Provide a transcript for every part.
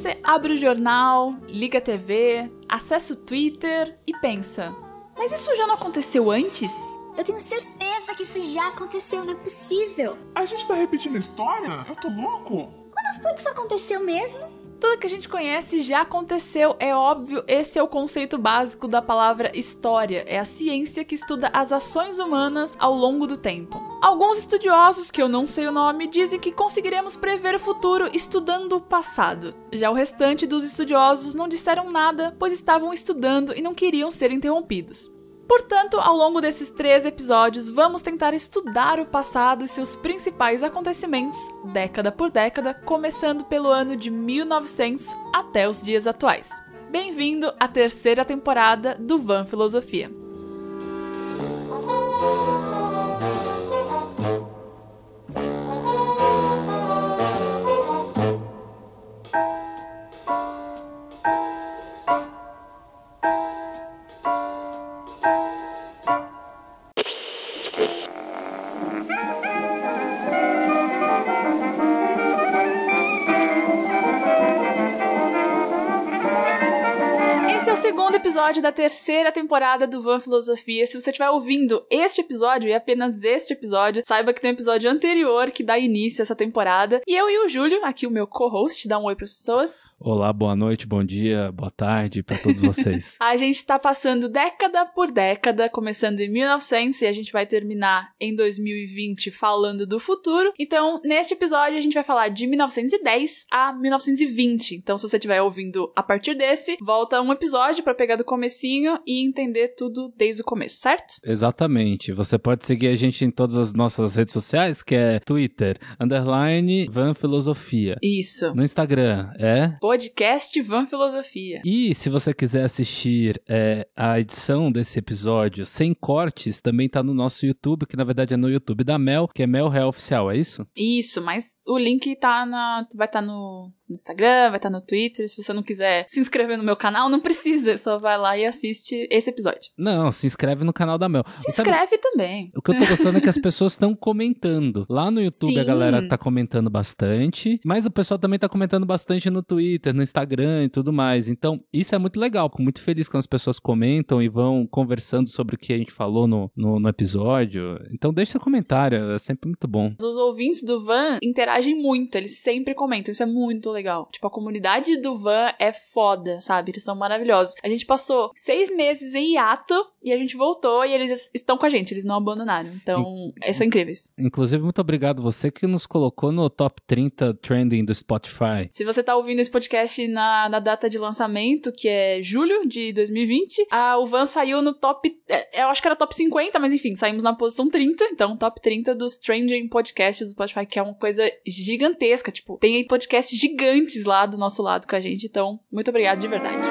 você abre o jornal, liga a TV, acessa o Twitter e pensa: mas isso já não aconteceu antes? Eu tenho certeza que isso já aconteceu, não é possível. A gente tá repetindo a história? Eu tô louco? Quando foi que isso aconteceu mesmo? Tudo que a gente conhece já aconteceu, é óbvio, esse é o conceito básico da palavra história. É a ciência que estuda as ações humanas ao longo do tempo. Alguns estudiosos, que eu não sei o nome, dizem que conseguiremos prever o futuro estudando o passado. Já o restante dos estudiosos não disseram nada, pois estavam estudando e não queriam ser interrompidos. Portanto, ao longo desses três episódios, vamos tentar estudar o passado e seus principais acontecimentos, década por década, começando pelo ano de 1900 até os dias atuais. Bem-vindo à terceira temporada do Van Filosofia. Episódio da terceira temporada do Van Filosofia. Se você estiver ouvindo este episódio e apenas este episódio, saiba que tem um episódio anterior que dá início a essa temporada. E eu e o Júlio, aqui o meu co-host, dá um oi para as pessoas. Olá, boa noite, bom dia, boa tarde para todos vocês. a gente tá passando década por década, começando em 1900 e a gente vai terminar em 2020 falando do futuro. Então, neste episódio a gente vai falar de 1910 a 1920. Então, se você estiver ouvindo a partir desse, volta um episódio para pegar do comecinho e entender tudo desde o começo, certo? Exatamente. Você pode seguir a gente em todas as nossas redes sociais, que é Twitter, underline Van Filosofia. Isso. No Instagram é podcast Van Filosofia. E se você quiser assistir é, a edição desse episódio sem cortes, também tá no nosso YouTube, que na verdade é no YouTube da Mel, que é Mel Real Oficial, é isso? Isso, mas o link tá na vai estar tá no no Instagram, vai estar no Twitter. Se você não quiser se inscrever no meu canal, não precisa. Só vai lá e assiste esse episódio. Não, se inscreve no canal da Mel. Se inscreve também. O que eu tô gostando é que as pessoas estão comentando. Lá no YouTube Sim. a galera tá comentando bastante, mas o pessoal também tá comentando bastante no Twitter, no Instagram e tudo mais. Então, isso é muito legal. Fico muito feliz quando as pessoas comentam e vão conversando sobre o que a gente falou no, no, no episódio. Então, deixa seu comentário, é sempre muito bom. Os ouvintes do Van interagem muito, eles sempre comentam. Isso é muito legal legal. Tipo, a comunidade do Van é foda, sabe? Eles são maravilhosos. A gente passou seis meses em hiato e a gente voltou e eles estão com a gente, eles não abandonaram. Então, eles são incríveis. Inclusive, muito obrigado você que nos colocou no top 30 trending do Spotify. Se você tá ouvindo esse podcast na, na data de lançamento, que é julho de 2020, a, o Van saiu no top. É, eu acho que era top 50, mas enfim, saímos na posição 30. Então, top 30 dos trending podcasts do Spotify, que é uma coisa gigantesca. Tipo, tem aí podcast gigante gigantes lá do nosso lado com a gente. Então, muito obrigado de verdade.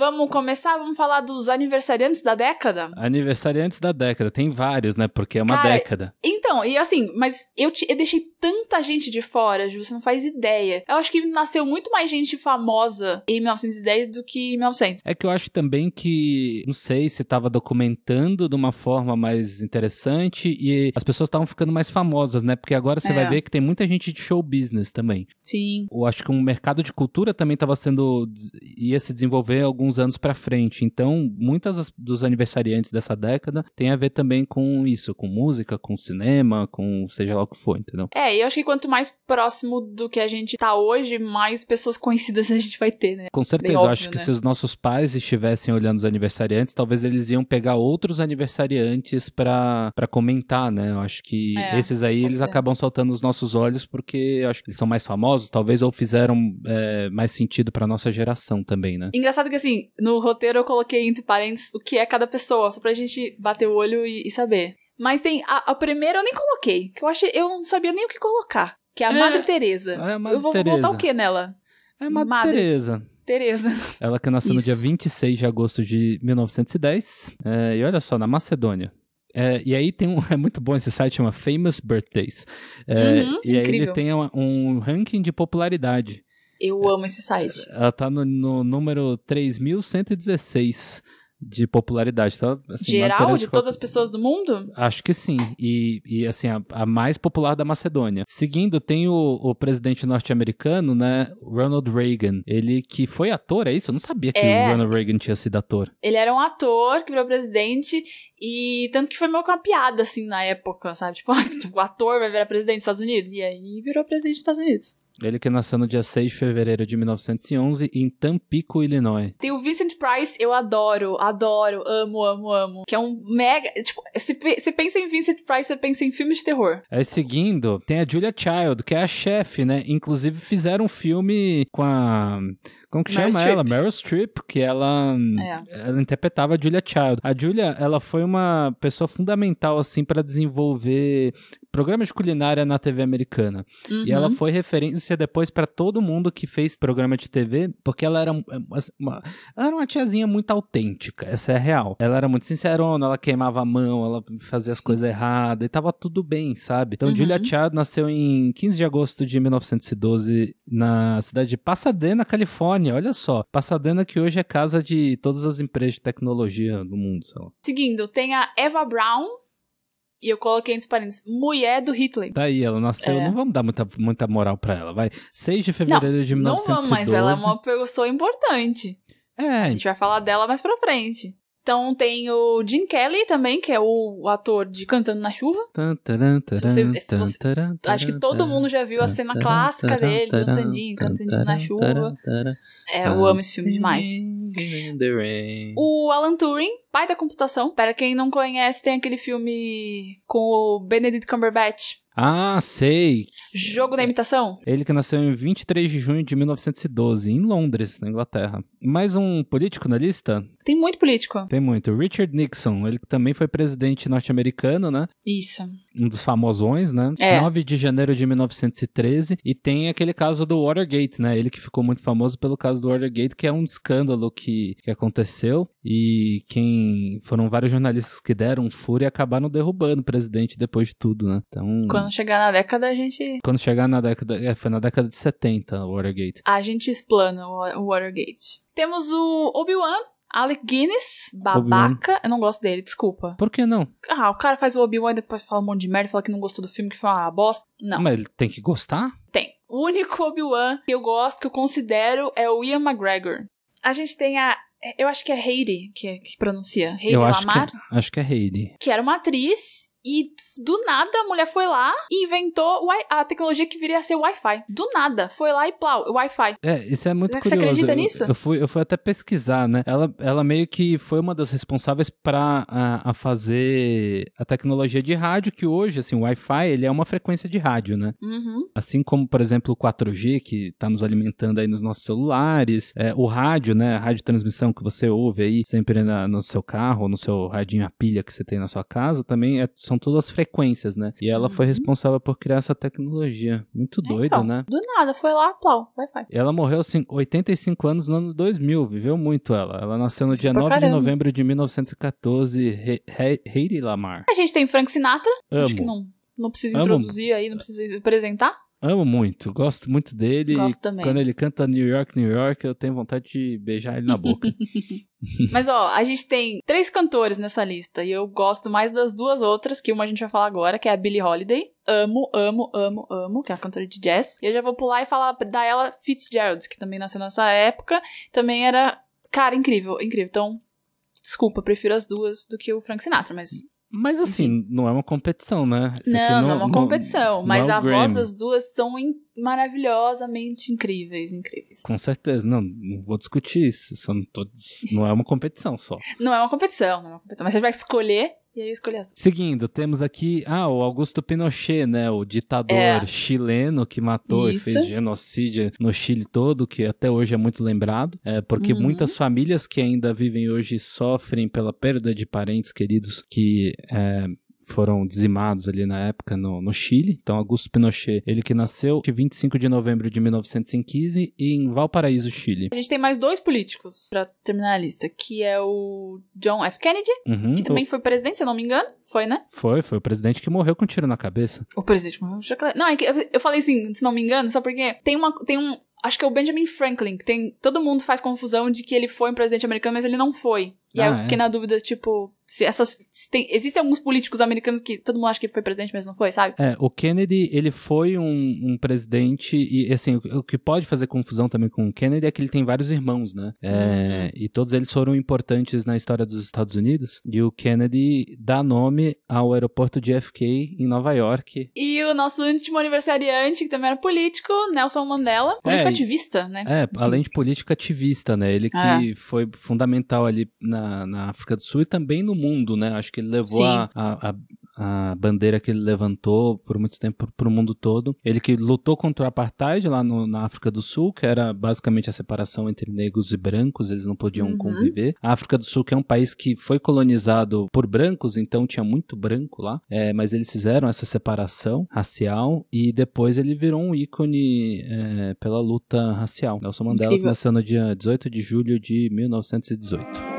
Vamos começar? Vamos falar dos aniversariantes da década? Aniversariantes da década, tem vários, né? Porque é uma Cara, década. Então, e assim, mas eu, te, eu deixei tanta gente de fora, Ju, você não faz ideia. Eu acho que nasceu muito mais gente famosa em 1910 do que em 1900. É que eu acho também que, não sei se estava documentando de uma forma mais interessante e as pessoas estavam ficando mais famosas, né? Porque agora você é. vai ver que tem muita gente de show business também. Sim. Eu acho que um mercado de cultura também estava sendo. ia se desenvolver alguns anos para frente. Então, muitas dos aniversariantes dessa década tem a ver também com isso, com música, com cinema, com seja lá o que for, entendeu? É, e eu acho que quanto mais próximo do que a gente tá hoje, mais pessoas conhecidas a gente vai ter, né? Com certeza, óbvio, eu acho que né? se os nossos pais estivessem olhando os aniversariantes, talvez eles iam pegar outros aniversariantes para comentar, né? Eu acho que é, esses aí eles ser. acabam saltando os nossos olhos porque eu acho que eles são mais famosos, talvez ou fizeram é, mais sentido para nossa geração também, né? Engraçado que assim, no roteiro eu coloquei entre parênteses o que é cada pessoa, só pra gente bater o olho e, e saber. Mas tem. A, a, primeira eu nem coloquei. Que eu achei. Eu não sabia nem o que colocar. Que é a é, Madre Teresa. É a Madre eu vou Teresa. botar o que nela? É a Madre, Madre. Teresa. Teresa. Ela que nasceu Isso. no dia 26 de agosto de 1910. É, e olha só, na Macedônia. É, e aí tem um. É muito bom esse site, chama Famous Birthdays. É, uhum, e aí incrível. ele tem um, um, ranking de popularidade. Eu amo esse site. Ela tá no, no número 3116 de popularidade. Então, assim, Geral, de todas as pessoas do mundo? Acho que sim. E, e assim, a, a mais popular da Macedônia. Seguindo, tem o, o presidente norte-americano, né? Ronald Reagan. Ele que foi ator, é isso? Eu não sabia que É. o Ronald Reagan tinha sido ator. Ele era um ator que virou presidente e tanto que foi meio que uma piada, assim, na época, sabe? Tipo, o ator vai virar presidente dos Estados Unidos. E aí virou presidente dos Estados Unidos. Ele que nasceu no dia 6 de fevereiro de 1911 em Tampico, Illinois. Tem o Vincent Price, eu adoro, adoro, amo, amo, amo. Que é um mega. Tipo, se você pensa em Vincent Price, você pensa em filmes de terror. Aí seguindo, tem a Julia Child, que é a chefe, né? Inclusive fizeram um filme com a. Como que Meryl chama Streep. ela? Meryl Streep, que ela, É. ela interpretava a Julia Child. A Julia, ela foi uma pessoa fundamental, assim, para desenvolver programas de culinária na TV americana. E Uhum. ela foi referência depois pra todo mundo que fez programa de TV, porque ela era um- uma, ela era uma tiazinha muito autêntica, essa é real. Ela era muito sincerona, ela queimava a mão, ela fazia as coisas erradas, e tava tudo bem, sabe? Então, Uhum. Julia Child nasceu em 15 de agosto de 1912 na cidade de Pasadena, Califórnia. Olha só, Pasadena que hoje é casa de todas as empresas de tecnologia do mundo, sei lá. Seguindo, tem a Eva Brown. E eu coloquei entre parênteses, mulher do Hitler. Tá aí, ela nasceu, É. não vamos dar muita, muita moral pra ela, vai. 6 de fevereiro de Não 1912. vamos, mas ela é uma pessoa importante. É, A gente vai falar dela mais pra frente. Então tem o Jim Kelly também, que é o, ator de Cantando na Chuva. Se você- se você- Acho que todo mundo já viu a cena clássica dele, dançandinho, taran, cantandinho na chuva. É, eu amo esse filme demais. The rain. O Alan Turing, pai da computação. Para quem não conhece, tem aquele filme com o Benedict Cumberbatch. Ah, sei. Jogo da imitação. Ele que nasceu em 23 de junho de 1912, em Londres, na Inglaterra. Mais um político na lista? Tem muito político. Tem muito. Richard Nixon, ele que também foi presidente norte-americano, né? Isso. Um dos famosões, né? É. 9 de janeiro de 1913. E tem aquele caso do Watergate, né? Ele que ficou muito famoso pelo caso do Watergate, que é um escândalo que, que aconteceu. E quem. Foram vários jornalistas que deram furo e acabaram derrubando o presidente depois de tudo, né? Então. Quando chegar na década, a gente. Quando chegar na década. É, foi na década de 70, o Watergate. A gente explana o Watergate. Temos o Obi-Wan, Alec Guinness, babaca. Eu não gosto dele, desculpa. Por que não? Ah, o cara faz o Obi-Wan e depois fala um monte de merda, fala que não gostou do filme, que foi uma bosta. Não, Mas ele tem que gostar? tem. O único Obi-Wan que eu gosto, que eu considero, é o Ian McGregor. A gente tem a. Eu acho que é Heidi que, que pronuncia. Heidi Eu acho que, Lamar, é- acho que é Heidi. que era uma atriz. E do nada a mulher foi lá e inventou a tecnologia que viria a ser o Wi-Fi. Do nada. Foi lá e plau, Wi-Fi. É, isso é muito Você- você curioso. acredita Eu- nisso? Eu, fui, eu fui até pesquisar, né? Ela, ela meio que foi uma das responsáveis para a, a fazer a tecnologia de rádio, que hoje, assim, o Wi-Fi, ele é uma frequência de rádio, né? Uhum. Assim como, por exemplo, o 4G, que está nos alimentando aí nos nossos celulares, é, o rádio, né? A radiotransmissão que você ouve aí sempre na- no seu carro, no seu radinho a pilha que você tem na sua casa, também é- são todas frequências, né? E ela foi Uhum. responsável por criar essa tecnologia. Muito doido, Então, né? Do nada, foi lá, plau, Wi-Fi. Ela morreu assim, 85 anos no ano 2000, viveu muito ela. Ela nasceu no dia Pra 9 de caramba. novembro de 1914, He- He- Heidi Lamar. A gente tem Frank Sinatra. Acho que Amo, não, não precisa Amo. introduzir aí, não precisa apresentar. Amo muito, gosto muito dele. Gosto também. Quando ele canta New York, New York, eu tenho vontade de beijar ele na boca. Mas ó, a gente tem três cantores nessa lista e eu gosto mais das duas outras, que uma a gente vai falar agora, que é a Billie Holiday. Amo, amo, amo, amo, que é a cantora de jazz. E eu já vou pular e falar da ela Fitzgerald, que também nasceu nessa época, também era, cara, incrível, incrível. Então, desculpa, prefiro as duas do que o Frank Sinatra, mas Mas assim, não é uma competição, né? Aqui não, não é uma competição, não mas é o a voz Grammy. das duas são in- maravilhosamente incríveis, incríveis. Com certeza, não, não vou discutir isso. Só não, tô, não é uma competição só. Não é uma competição, não é uma competição, mas você vai escolher e aí eu escolhi duas. Seguindo, temos aqui, ah, o Augusto Pinochet, né, o ditador É. chileno que matou Isso. e fez genocídio no Chile todo, que até hoje é muito lembrado, é, porque Uhum. muitas famílias que ainda vivem hoje sofrem pela perda de parentes queridos que é, foram dizimados ali na época no, no Chile. Então, Augusto Pinochet, ele que nasceu de 25 de novembro de 1915 em Valparaíso, Chile. A gente tem mais dois políticos pra terminar a lista, que é o John F. Kennedy, Uhum, que também foi presidente, se eu não me engano. Foi, né? Foi, foi o presidente que morreu com um tiro na cabeça. O presidente morreu. chocolate. Não, é que eu- eu falei assim, se não me engano, só porque tem uma. Tem um. Acho que é o Benjamin Franklin, que tem. Todo mundo faz confusão de que ele foi um presidente americano, mas ele não foi. E aí Ah, eu fiquei é. na dúvida, tipo, se essas. se tem, existem alguns políticos americanos que todo mundo acha que foi presidente, mas não foi, sabe? É, o Kennedy, ele foi um, um presidente, e assim, o, o que pode fazer confusão também com o Kennedy é que ele tem vários irmãos, né? É, E todos eles foram importantes na história dos Estados Unidos. E o Kennedy dá nome ao aeroporto de JFK em Nova York. E o nosso último aniversariante, que também era político, Nelson Mandela, político É, ativista, né? É, além de política ativista, né? Ele que É. foi fundamental ali na, na África do Sul e também no mundo, né? Acho que ele levou a, a- a bandeira que ele levantou por muito tempo para o mundo todo. Ele que lutou contra o apartheid lá no- na África do Sul, que era basicamente a separação entre negros e brancos, eles não podiam Uhum. conviver. A África do Sul, que é um país que foi colonizado por brancos, então tinha muito branco lá, é, mas eles fizeram essa separação racial e depois ele virou um ícone é, pela luta racial. Nelson Mandela Incrível. nasceu no dia 18 de julho de 1918.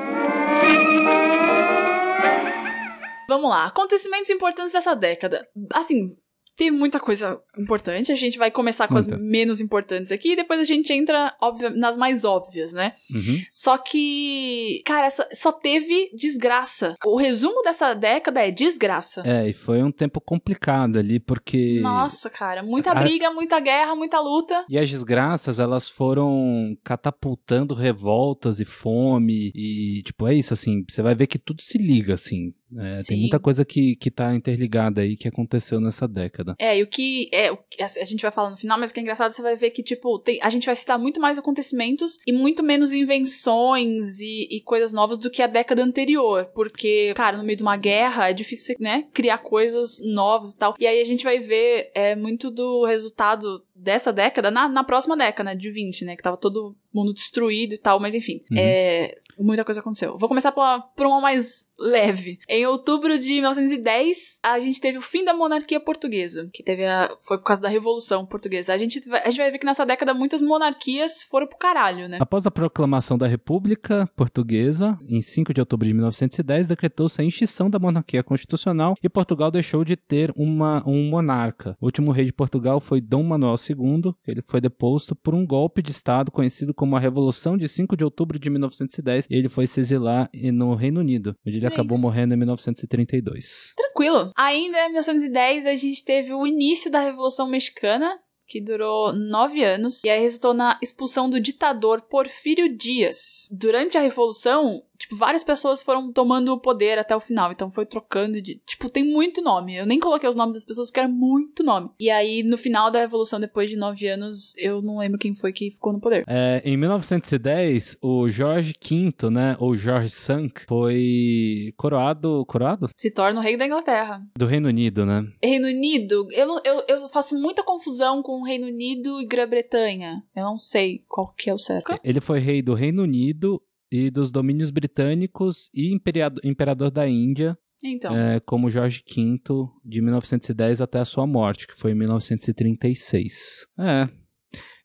Vamos lá, acontecimentos importantes dessa década. Assim, tem muita coisa importante. A gente vai começar com Muita. as menos importantes aqui e depois a gente entra, óbvio, nas mais óbvias, né? Uhum. Só que, cara, essa, só teve desgraça. O resumo dessa década é desgraça. É, e foi um tempo complicado ali, porque. Nossa, cara, muita A- briga, muita guerra, muita luta. E as desgraças, elas foram catapultando revoltas e fome. E, tipo, é isso, assim. Você vai ver que tudo se liga, assim. É, tem muita coisa que, que tá interligada aí que aconteceu nessa década. É, e o que é, o que a a gente vai falar no final, mas o que é engraçado, você vai ver que, tipo, tem, a gente vai citar muito mais acontecimentos e muito menos invenções e, e coisas novas do que a década anterior. Porque, cara, no meio de uma guerra é difícil, né, criar coisas novas e tal. E aí a gente vai ver é, muito do resultado dessa década na, na próxima década, né, de 20, né, que tava todo mundo destruído e tal, mas enfim. Uhum. É, muita coisa aconteceu. Vou começar pela, por uma mais leve. Em outubro de 1910, a gente teve o fim da monarquia portuguesa, que teve a, foi por causa da Revolução Portuguesa. A gente, vai, a gente vai ver que nessa década muitas monarquias foram pro caralho, né? Após a proclamação da República Portuguesa, em 5 de outubro de 1910, decretou-se a extinção da monarquia constitucional e Portugal deixou de ter uma, um monarca. O último rei de Portugal foi Dom Manuel II, ele foi deposto por um golpe de Estado conhecido como a Revolução de 5 de outubro de 1910, e ele foi se exilar no Reino Unido, onde ele É acabou isso. morrendo em 1932. Tranquilo. Ainda em 1910, a gente teve o início da Revolução Mexicana, que durou nove anos, e aí resultou na expulsão do ditador Porfírio Dias. Durante a Revolução, tipo, várias pessoas foram tomando o poder até o final, então foi trocando de. Tipo, tem muito nome. Eu nem coloquei os nomes das pessoas porque era muito nome. E aí, no final da Revolução, depois de nove anos, eu não lembro quem foi que ficou no poder. É, em 1910, o Jorge V, né, ou Jorge Sank, foi coroado, coroado? Se torna o rei da Inglaterra. Do Reino Unido, né? Reino Unido, eu, eu, eu faço muita confusão com Reino Unido e Grã-Bretanha. Eu não sei qual que é o certo. Ele foi rei do Reino Unido e dos domínios britânicos e imperiado- imperador da Índia, Então. é, como Jorge V, de 1910 até a sua morte, que foi em 1936. É.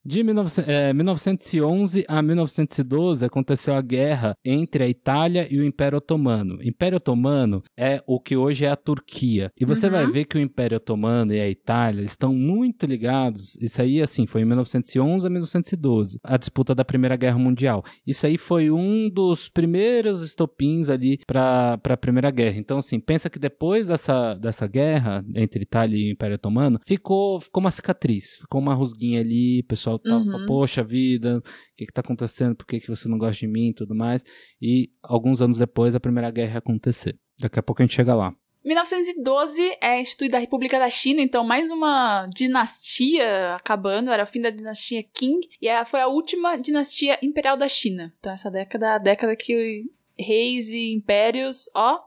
De 19 é, 1911 a 1912 aconteceu a guerra entre a Itália e o Império Otomano. O Império Otomano é o que hoje é a Turquia. E você Uhum. vai ver que o Império Otomano e a Itália estão muito ligados. Isso aí, assim, foi em 1911 a 1912, a disputa da Primeira Guerra Mundial. Isso aí foi um dos primeiros estopins ali para a Primeira Guerra. Então, assim, pensa que depois dessa, dessa guerra entre Itália e Império Otomano, ficou, ficou uma cicatriz, ficou uma rusguinha ali, o pessoal tava, Uhum. falou, poxa vida, o que que tá acontecendo, por que, que você não gosta de mim e tudo mais. E alguns anos depois a Primeira Guerra ia acontecer. Daqui a pouco a gente chega lá. 1912 é instituída a República da China, então mais uma dinastia acabando, era o fim da dinastia Qing, e foi a última dinastia imperial da China. Então essa década é a década que reis e impérios, ó,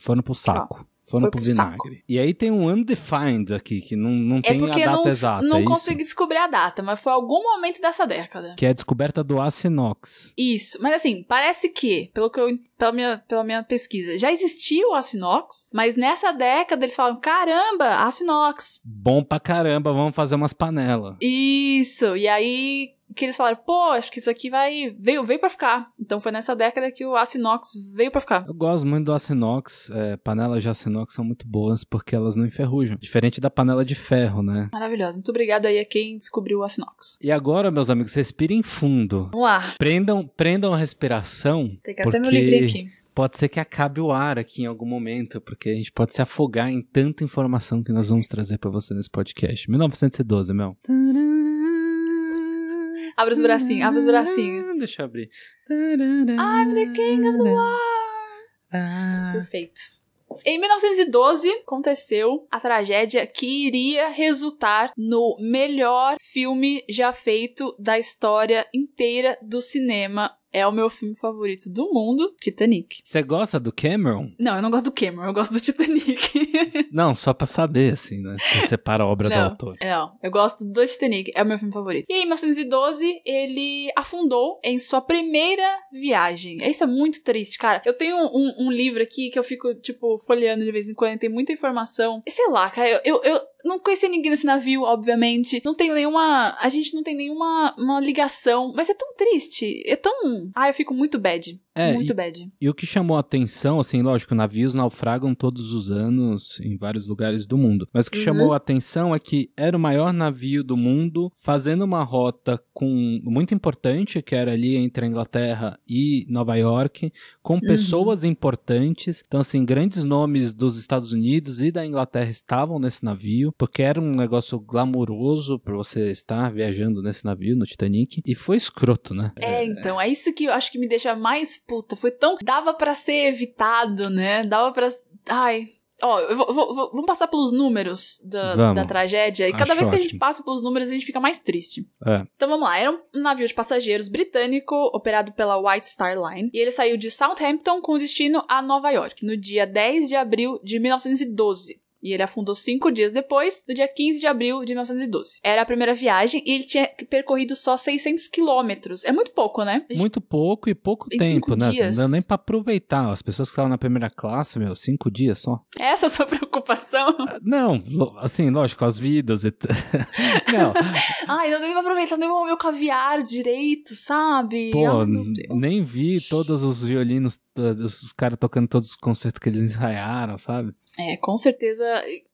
Foram pro saco. Foram foi pro pro vinagre. saco. E aí tem um undefined aqui, que não, não é tem a data não, exata. não é consegui descobrir a data, mas foi algum momento dessa década. Que é a descoberta do aço inox. Isso, mas assim, parece que, pelo que eu, pela minha, pela minha pesquisa, já existia o aço inox, mas nessa década eles falam, caramba, aço inox. Bom pra caramba, vamos fazer umas panelas. Isso, e aí que eles falaram, pô, acho que isso aqui vai veio veio para ficar. Então foi nessa década que o aço inox veio para ficar. Eu gosto muito do aço inox. É, panelas de aço inox são muito boas porque elas não enferrujam. Diferente da panela de ferro, né? Maravilhoso. Muito obrigada aí a quem descobriu o aço inox. E agora, meus amigos, respirem fundo. Vamos lá. Prendam, prendam a respiração. Tem que até meu livrinho aqui. Pode ser que acabe o ar aqui em algum momento, porque a gente pode se afogar em tanta informação que nós vamos trazer para você nesse podcast. 1912, Mel. Abre os bracinhos, abre os bracinhos. Deixa eu abrir. I'm the king of the world. Ah. Perfeito. Em 1912, aconteceu a tragédia que iria resultar no melhor filme já feito da história inteira do cinema. É o meu filme favorito do mundo, Titanic. Você gosta do Cameron? Não, eu não gosto do Cameron, eu gosto do Titanic. Não, só pra saber, assim, né? Você separa a obra do Não. autor. Não, eu gosto do Titanic, é o meu filme favorito. E em 1912, ele afundou em sua primeira viagem. Isso é muito triste, cara. Eu tenho um, um livro aqui que eu fico, tipo, folheando de vez em quando, tem muita informação. E sei lá, cara, eu, eu, eu não conheci ninguém nesse navio, obviamente. Não tenho nenhuma. A gente não tem nenhuma uma ligação. Mas é tão triste. É tão. Ah, eu fico muito bad. É, muito e- bad. E o que chamou a atenção, assim, lógico, navios naufragam todos os anos em vários lugares do mundo. Mas o que Uhum. chamou a atenção é que era o maior navio do mundo fazendo uma rota com muito importante, que era ali entre a Inglaterra e Nova York, com pessoas importantes. Então, assim, grandes nomes dos Estados Unidos e da Inglaterra estavam nesse navio, porque era um negócio glamouroso pra você estar viajando nesse navio, no Titanic. E foi escroto, né? É, então, é isso que eu acho que me deixa mais puta. Foi tão. Dava pra ser evitado, né? Dava pra. Ai. Ó, eu vou- vou- vou- vamos passar pelos números da, Vamos. da tragédia. E cada Acho vez que a gente passa pelos números, a gente fica mais triste. É. Então vamos lá, era um navio de passageiros britânico operado pela White Star Line e ele saiu de Southampton com destino a Nova York no dia 10 de abril de 1912. E ele afundou cinco dias depois, no dia 15 de abril de 1912. Era a primeira viagem e ele tinha percorrido só 600 quilômetros. É muito pouco, né? Gente- Muito pouco e pouco Em tempo, né? dias. Não deu nem pra aproveitar. As pessoas que estavam na primeira classe, meu, cinco dias só. Essa é a sua preocupação? Ah, Não, assim, lógico, as vidas e. Não, Ai, não deu nem pra aproveitar nem o meu caviar direito, sabe? pô, Ai, nem vi todos os violinos, os caras tocando todos os concertos que eles ensaiaram, sabe? É, com certeza.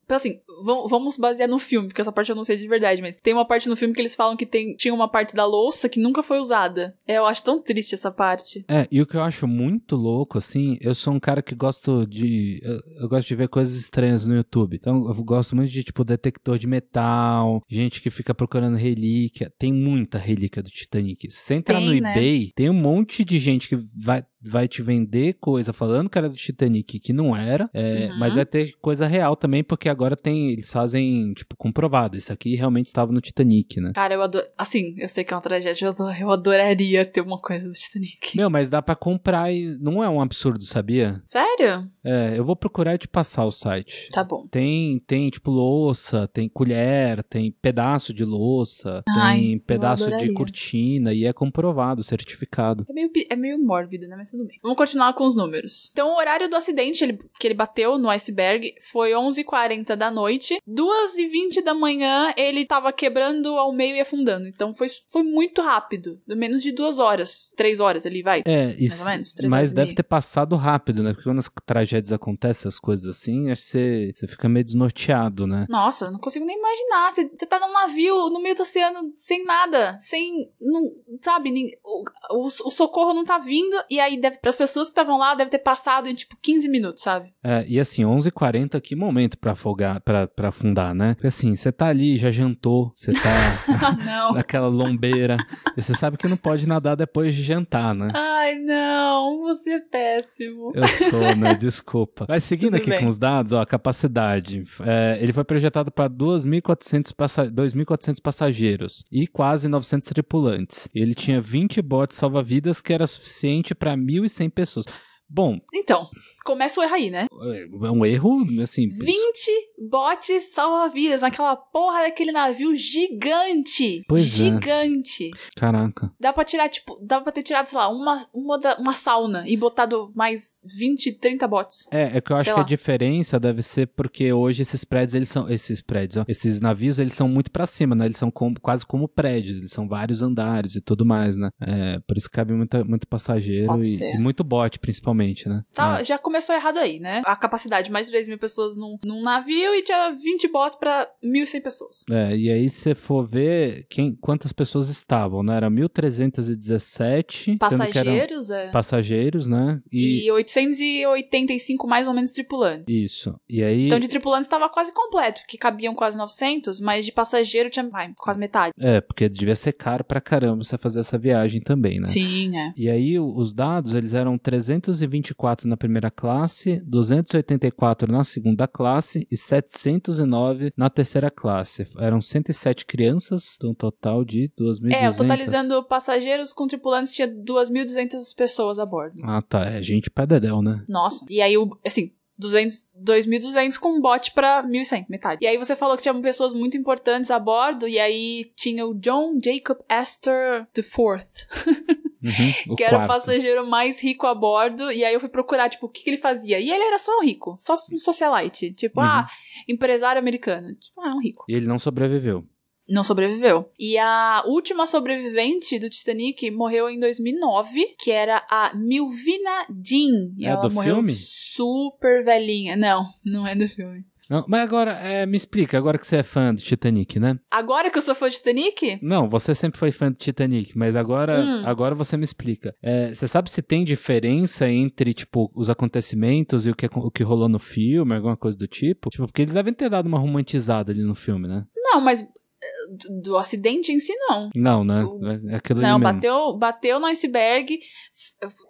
Assim, vam- vamos basear no filme, porque essa parte eu não sei de verdade, mas tem uma parte no filme que eles falam que tem, tinha uma parte da louça que nunca foi usada. É, eu acho tão triste essa parte. É, e o que eu acho muito louco, assim, eu sou um cara que gosto de. Eu, eu gosto de ver coisas estranhas no YouTube. Então, eu gosto muito de, tipo, detector de metal, gente que fica procurando relíquia. Tem muita relíquia do Titanic. Se você entrar no né? eBay, tem um monte de gente que vai. Vai te vender coisa falando que era do Titanic que não era, é, Uhum. mas vai ter coisa real também, porque agora tem. Eles fazem, tipo, comprovado. Isso aqui realmente estava no Titanic, né? Cara, eu adoro. Assim, eu sei que é uma tragédia, eu, adoro- eu adoraria ter uma coisa do Titanic. Meu, mas dá pra comprar e não é um absurdo, sabia? Sério? É, eu vou procurar e te passar o site. Tá bom. Tem, tem tipo louça, tem colher, tem pedaço de louça, Ai, tem pedaço de cortina e é comprovado, certificado. É meio, é meio mórbido, né? Mas tudo bem. Vamos continuar com os números. Então, o horário do acidente ele- que ele bateu no iceberg foi 11h40 da noite. 2h20 da manhã, ele tava quebrando ao meio e afundando. Então, foi, foi muito rápido. Menos de duas horas. Três horas ali, vai. É, isso. ou menos, Mas deve ter passado rápido, né? Porque quando as tragédias acontecem, as coisas assim, acho que você, você fica meio desnorteado, né? Nossa, eu não consigo nem imaginar. Você, você tá num navio no meio do oceano sem nada, sem. Não, sabe? nin- O, o, o socorro não tá vindo. E aí, deve, pras pessoas que estavam lá, deve ter passado em tipo 15 minutos, sabe? É, e assim, 11h40, que momento pra afogar, pra, pra afundar, né? Porque assim, você tá ali, já jantou, você tá Ah, não. naquela lombeira, e você sabe que não pode nadar depois de jantar, né? Ai, não, você é péssimo. Eu sou, né? Desculpa. Mas seguindo Tudo aqui bem. com os dados, ó, a capacidade. É, ele foi projetado para 2.400 passa 2.400 passageiros e quase 900 tripulantes. Ele tinha 20 botes salva-vidas que era suficiente para 1.100 pessoas. Bom, Então, começa o erro aí, né? É um erro, assim. 20 botes salva-vidas naquela porra daquele navio gigante. Pois é. gigante. Caraca. Dá pra tirar, tipo, dá pra ter tirado, sei lá, uma, uma, da- uma sauna e botado mais 20, 30 botes. É, é que eu acho Sei que a lá. diferença deve ser porque hoje esses prédios, eles são. Esses prédios, ó, esses navios, eles são muito pra cima, né? Eles são como- quase como prédios, eles são vários andares e tudo mais, né? É, por isso cabe muita, muito passageiro e, e muito bote, principalmente, né? Tá, É. já começou errado aí, né? A capacidade, mais de 3 mil pessoas num, num navio e tinha 20 botes pra 1.100 pessoas. É, e aí se você for ver quem, quantas pessoas estavam, né? Era 1.317, sendo que eram Passageiros, é. passageiros, né? E, E 885 mais ou menos tripulantes. isso. E aí Então, de tripulantes estava quase completo, que cabiam quase 900, mas de passageiro tinha vai, quase metade. é, porque devia ser caro pra caramba você fazer essa viagem também, né? Sim, é. E aí os dados, eles eram 324 na primeira classe, 284 na segunda classe e 709 na terceira classe. Eram 107 crianças, um total de 2.200. É, totalizando passageiros com tripulantes tinha 2.200 pessoas a bordo. Ah, tá. É gente pra dedéu, né? Nossa. E aí, assim, 200, 2.200 com um bote pra 1.100, metade. E aí você falou que tinha pessoas muito importantes a bordo, e aí tinha o John Jacob Astor IV, Uhum, que era o passageiro mais rico a bordo, e aí eu fui procurar, tipo, o que, que ele fazia. E ele era só um rico, só um socialite. Tipo, Uhum. ah, empresário americano. Tipo, ah, um rico. E ele não sobreviveu. Não sobreviveu. E a última sobrevivente do Titanic morreu em 2009, que era a Milvina Dean. E É ela do morreu filme? super velhinha. Não, não é do filme. Não, mas agora, é, me explica, agora que você é fã do Titanic, né? Agora que eu sou fã de Titanic? Não, você sempre foi fã do Titanic, mas agora, Hum. agora você me explica. É, você sabe se tem diferença entre, tipo, os acontecimentos e o que, o que rolou no filme, alguma coisa do tipo? Tipo, porque eles devem ter dado uma romantizada ali no filme, né? Não, mas do, acidente em si, não. Não, né? O- É aquilo Não, bateu, bateu no iceberg,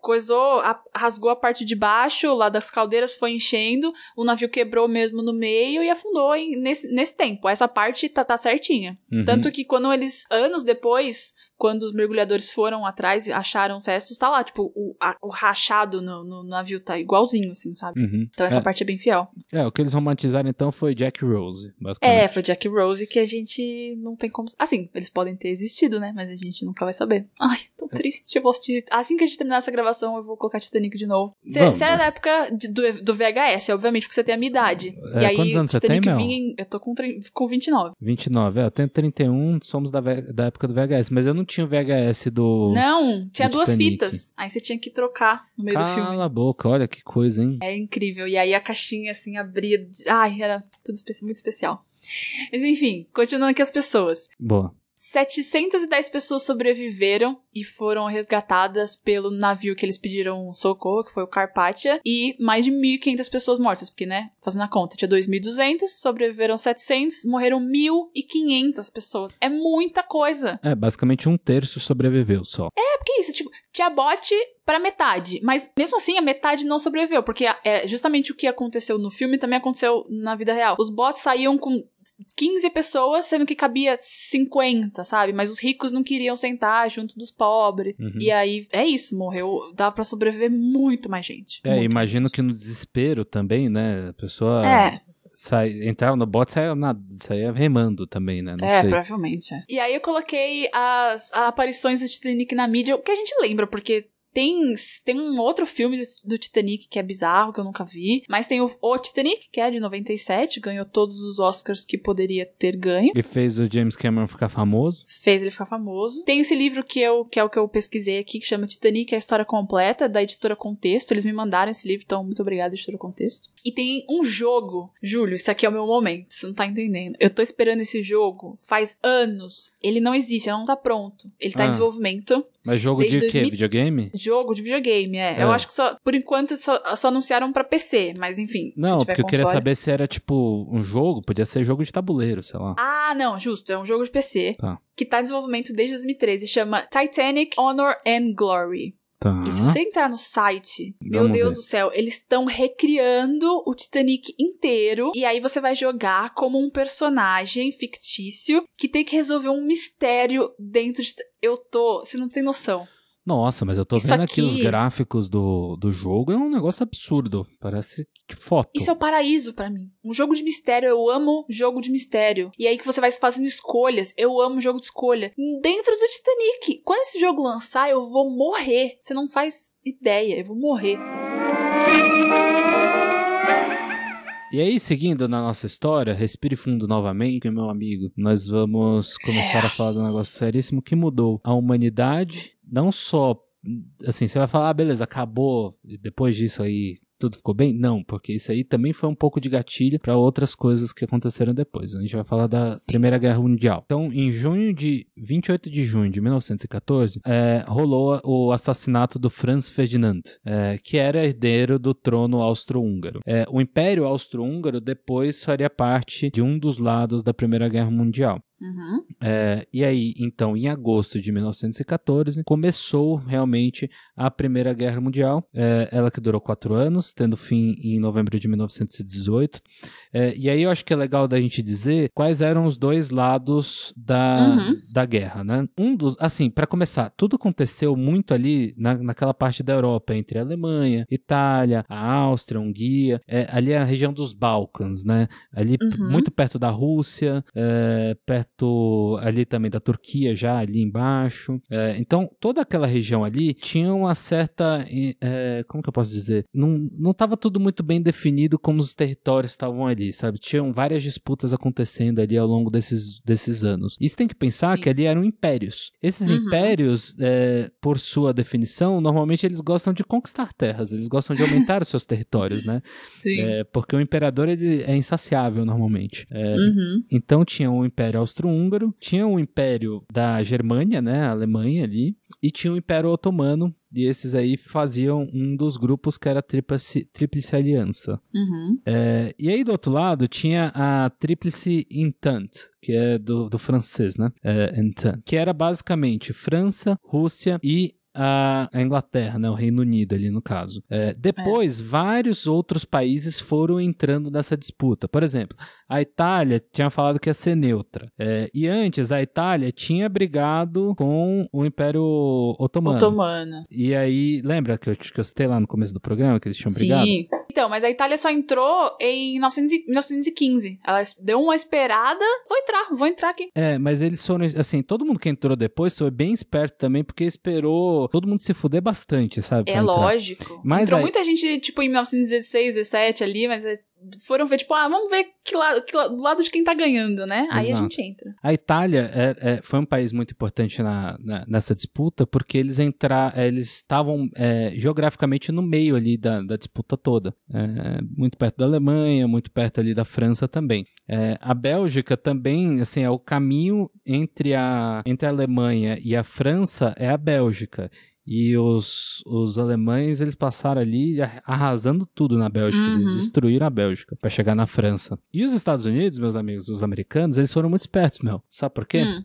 coisou, a- rasgou a parte de baixo lá das caldeiras, foi enchendo, o navio quebrou mesmo no meio e afundou em- nesse, nesse tempo. Essa parte tá, tá certinha. Uhum. Tanto que quando eles, anos depois, quando os mergulhadores foram atrás e acharam os restos, tá lá, tipo, o, a- o rachado no, no navio tá igualzinho, assim, sabe? Uhum. Então essa É. parte é bem fiel. É, o que eles romantizaram então foi Jack Rose, basicamente. É, foi Jack Rose que a gente não tem como. Assim, eles podem ter existido, né? Mas a gente nunca vai saber. Ai, tão triste. Eu vou assistir. Assim que a gente terminar essa gravação, eu vou colocar Titanic de novo. Você era da época de- do, do VHS, obviamente, porque você tem a minha idade. É, e aí, quantos anos você Titanic tem, Mel? vinha em- Eu tô com, com 29. 29, é, eu tenho 31, somos da, da época do VHS, mas eu não tinha o VHS do... Não, tinha do duas Titanic. fitas. Aí você tinha que trocar no meio do filme. Cala a boca, olha que coisa, hein? É incrível. E aí a caixinha assim abria. Ai, era tudo muito especial. Mas enfim, continuando aqui as pessoas. Boa. 710 pessoas sobreviveram e foram resgatadas pelo navio que eles pediram socorro, que foi o Carpathia, e mais de 1.500 pessoas mortas, porque, né, fazendo a conta, tinha 2.200, sobreviveram 700, morreram 1.500 pessoas. É muita coisa. É, basicamente um terço sobreviveu só. É porque isso, tipo, tinha bote para metade, mas mesmo assim a metade não sobreviveu, porque é justamente o que aconteceu no filme também aconteceu na vida real. Os botes saíam com 15 pessoas, sendo que cabia 50, sabe? Mas os ricos não queriam sentar junto dos pobres. Uhum. E aí, é isso, morreu. Dá pra sobreviver muito mais gente. É, imagino mais que no desespero também, né? A pessoa. É, sai, entrava no bote e saía, na- saía remando também, né? Não é, sei. provavelmente. É. E aí eu coloquei as aparições do Titanic na mídia, o que a gente lembra, porque tem, tem um outro filme do, do Titanic que é bizarro, que eu nunca vi. Mas tem o, o Titanic, que é de 97, ganhou todos os Oscars que poderia ter ganho. E fez o James Cameron ficar famoso. Fez ele ficar famoso. Tem esse livro que, eu, que é o que eu pesquisei aqui, que chama Titanic, a história completa, da editora Contexto. Eles me mandaram esse livro, então muito obrigada, editora Contexto. E tem um jogo. Júlio, isso aqui é o meu momento, você não tá entendendo. Eu tô esperando esse jogo faz anos. Ele não existe, ele não tá pronto. Ele tá Ah. em desenvolvimento. Mas jogo Desde de quê? 2000 Videogame? Jogo de videogame, é. É. Eu acho que só, por enquanto, só, só anunciaram pra PC, mas enfim. Não, porque eu queria console- saber se era tipo um jogo, podia ser jogo de tabuleiro, sei lá. Ah, não, justo. É um jogo de PC. Tá. Que tá em desenvolvimento desde 2013. Chama Titanic Honor and Glory. Tá. E se você entrar no site, meu Vamos Deus ver. do céu, eles estão recriando o Titanic inteiro. E aí você vai jogar como um personagem fictício que tem que resolver um mistério dentro de. Eu tô. Você não tem noção. Nossa, mas eu tô Isso vendo aqui... os aqui- gráficos do, do jogo, é um negócio absurdo. Parece que foto. Isso é o paraíso pra mim. Um jogo de mistério, eu amo jogo de mistério. E aí que você vai fazendo escolhas, eu amo jogo de escolha. Dentro do Titanic. Quando esse jogo lançar, eu vou morrer. Você não faz ideia, eu vou morrer. E aí, seguindo na nossa história, respire fundo novamente, meu amigo. Nós vamos começar a falar de um negócio seríssimo que mudou a humanidade, não só. Assim, você vai falar, ah, beleza, acabou, e depois disso aí tudo ficou bem? Não, porque isso aí também foi um pouco de gatilho para outras coisas que aconteceram depois. A gente vai falar da Sim. Primeira Guerra Mundial. Então, em junho de 28 de junho de 1914, é, rolou o assassinato do Franz Ferdinand, é, que era herdeiro do trono austro-húngaro. É, o Império Austro-Húngaro depois faria parte de um dos lados da Primeira Guerra Mundial. Uhum. É, e aí, então, em agosto de 1914, começou realmente a Primeira Guerra Mundial, é, ela que durou quatro anos, tendo fim em novembro de 1918. É, e aí eu acho que é legal da gente dizer quais eram os dois lados da, Uhum. da guerra, né? Um dos, assim, para começar, tudo aconteceu muito ali na, naquela parte da Europa, entre a Alemanha, Itália, a Áustria, a Hungria, é, ali é a região dos Balcãs, né? Ali Uhum. muito perto da Rússia, é, ali também da Turquia, já ali embaixo. É, então, toda aquela região ali tinha uma certa. é, como que eu posso dizer? Não, não tava tudo muito bem definido como os territórios estavam ali, sabe? Tinham várias disputas acontecendo ali ao longo desses, desses anos. E você tem que pensar Sim. que ali eram impérios. Esses Uhum. impérios, é, por sua definição, normalmente eles gostam de conquistar terras, eles gostam de aumentar os seus territórios, né? Sim. Porque o imperador ele é insaciável normalmente. Uhum. então tinha o Império Austro-Húngaro, tinha o Império da Germânia, né, a Alemanha ali, e tinha o Império Otomano, e esses aí faziam um dos grupos que era a Tríplice, Tríplice Aliança. Uhum. É, e aí do outro lado tinha a Tríplice Entente, que é do, do francês, né, é, Entente, que era basicamente França, Rússia e a Inglaterra, né, o Reino Unido ali no caso. É, depois, vários outros países foram entrando nessa disputa. Por exemplo, a Itália tinha falado que ia ser neutra. É, e antes, a Itália tinha brigado com o Império Otomano. Otomana. E aí, lembra que eu, que eu citei lá no começo do programa que eles tinham brigado? Sim. Então, mas a Itália só entrou em 1900 e- 1915. Ela deu uma esperada. Vou entrar, vou entrar aqui. É, mas eles foram, assim, todo mundo que entrou depois foi bem esperto também, porque esperou todo mundo se fuder bastante, sabe? É lógico. Mas Entrou aí- muita gente, tipo, em 1916, 17 ali, mas eles foram ver, tipo, ah, vamos ver que lado, que lado- do lado de quem tá ganhando, né? Aí a Exato. gente entra. A Itália é- é- foi um país muito importante na, na- nessa disputa, porque eles entrar, é, eles estavam é, geograficamente no meio ali da, da disputa toda. É, muito perto da Alemanha, muito perto ali da França também. É, a Bélgica também, assim, é o caminho entre a, entre a Alemanha e a França é a Bélgica. E os, os alemães, eles passaram ali arrasando tudo na Bélgica. Eles Uhum. destruíram a Bélgica para chegar na França. E os Estados Unidos, meus amigos, os americanos, eles foram muito espertos, meu. Sabe por quê? Hum,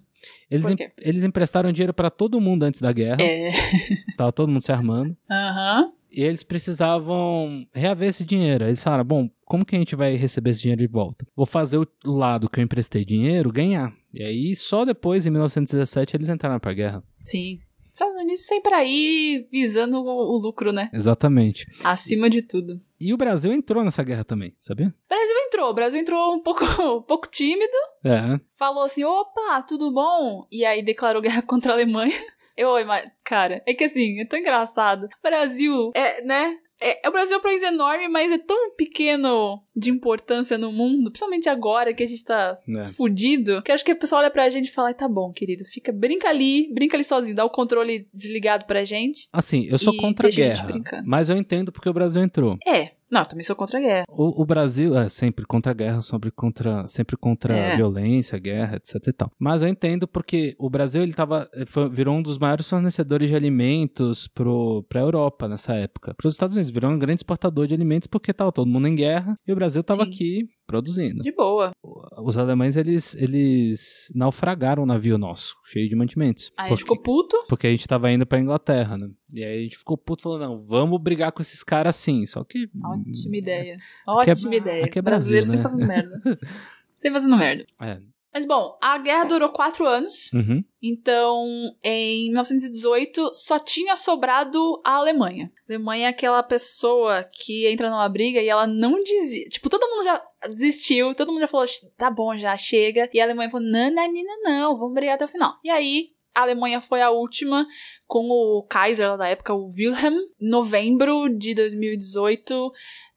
Eles, em- eles emprestaram dinheiro para todo mundo antes da guerra. é. Tava todo mundo se armando. Aham. E eles precisavam reaver esse dinheiro. Eles falaram: bom, como que a gente vai receber esse dinheiro de volta? Vou fazer o lado que eu emprestei dinheiro ganhar. E aí, só depois, em 1917, eles entraram pra guerra. Sim. Estados Unidos sempre aí visando o, o lucro, né? Exatamente. Acima de tudo. E o Brasil entrou nessa guerra também, sabia? O Brasil entrou, o Brasil entrou um pouco, um pouco tímido, É. falou assim, opa, tudo bom? E aí declarou guerra contra a Alemanha. Eu, mas, cara, é que assim, é tão engraçado. O Brasil, é, né? É, é- o Brasil é um país enorme, mas é tão pequeno de importância no mundo, principalmente agora que a gente tá é. fudido, que acho que o pessoal olha pra gente e fala, "Ai, tá bom, querido, fica, brinca ali, brinca ali sozinho, dá o controle desligado pra gente. Assim, eu sou contra a guerra. Mas eu entendo porque o Brasil entrou. É, não, também sou contra a guerra. O, o Brasil é sempre contra a guerra, sempre contra, sempre contra É. violência, guerra, etc e tal. Mas eu entendo porque o Brasil ele tava, foi- virou um dos maiores fornecedores de alimentos pro, pra Europa nessa época. Para os Estados Unidos, virou um grande exportador de alimentos porque tava todo mundo em guerra e o Brasil tava Sim. aqui produzindo. De boa. Os alemães, eles, eles naufragaram o navio nosso, cheio de mantimentos. Aí a porque, gente ficou puto. porque a gente tava indo pra Inglaterra, né? E aí a gente ficou puto falando, não, vamos brigar com esses caras assim. Só que... Ótima ideia. Aqui é- Ótima ideia. aqui é Brasil, Brasileiro né? sempre fazendo merda. sempre fazendo merda. É. Mas bom, a guerra durou quatro anos. Uhum. Então, em 1918, só tinha sobrado a Alemanha. A Alemanha é aquela pessoa que entra numa briga e ela não desiste. Tipo, todo mundo já desistiu, todo mundo já falou, tá bom, já chega. E a Alemanha falou, não, não, não, não, vamos brigar até o final. E aí, a Alemanha foi a última com o Kaiser lá da época, o Wilhelm, em novembro de 2018,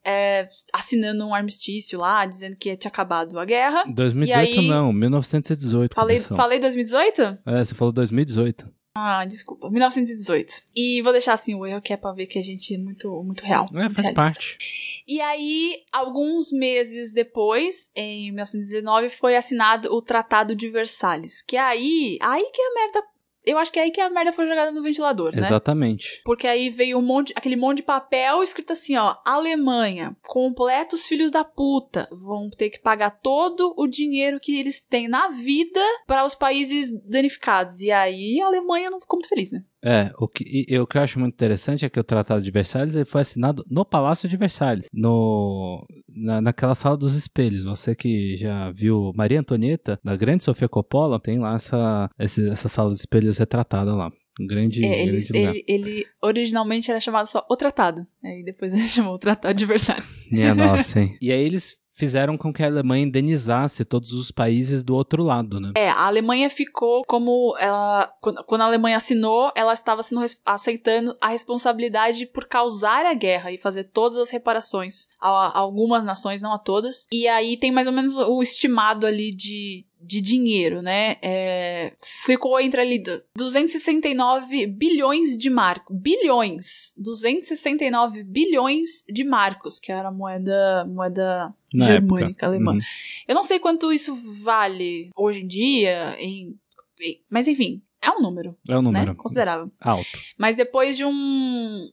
é, assinando um armistício lá, dizendo que tinha acabado a guerra. 2018 aí- não, 1918. Falei, começou. falei 2018? É, você falou 2018. Ah, desculpa. 1918. E vou deixar assim o erro que é pra ver que a gente é muito, muito real. É, muito faz realista. parte. E aí, alguns meses depois, em 1919, foi assinado o Tratado de Versalhes. Que aí, aí que a merda. Eu acho que é aí que a merda foi jogada no ventilador, né? Exatamente. Porque aí veio um monte, aquele monte de papel escrito assim, ó, Alemanha, completos filhos da puta, vão ter que pagar todo o dinheiro que eles têm na vida para os países danificados. E aí a Alemanha não ficou muito feliz, né? É, o que, e- o que eu acho muito interessante é que o Tratado de Versalhes ele foi assinado no Palácio de Versalhes, no, na, naquela sala dos espelhos. Você que já viu Maria Antonieta, da grande Sofia Coppola, tem lá essa, esse- essa sala dos espelhos retratada lá. Um grande, É, ele, grande lugar. ele, ele originalmente era chamado só O Tratado. Aí depois ele chamou o Tratado de Versalhes. Minha nossa, hein? E aí eles fizeram com que a Alemanha indenizasse todos os países do outro lado, né? É, a Alemanha ficou como ela. Quando, a Alemanha assinou, ela estava sendo aceitando a responsabilidade por causar a guerra e fazer todas as reparações a, a algumas nações, não a todas. E aí tem mais ou menos o estimado ali de. De dinheiro, né? É, ficou entre ali do- 269 bilhões de marcos. Bilhões! 269 bilhões de marcos, que era a moeda, moeda Na germânica época. alemã. Uhum. Eu não sei quanto isso vale hoje em dia, em, em- mas enfim, é um número, É um número né? Considerável. alto. Mas depois de um.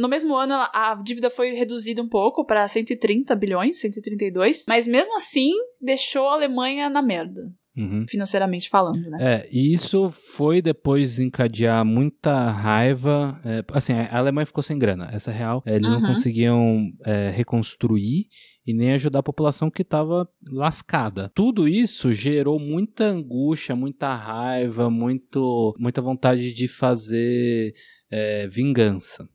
No mesmo ano, a dívida foi reduzida um pouco para 130 bilhões, 132. Mas mesmo assim, deixou a Alemanha na merda, Uhum. financeiramente falando, né? É, e isso foi depois encadear muita raiva. é, assim, a Alemanha ficou sem grana, essa é real. É, eles não Uhum. conseguiam é, reconstruir e nem ajudar a população que estava lascada. Tudo isso gerou muita angústia, muita raiva, muito, muita vontade de fazer é, vingança.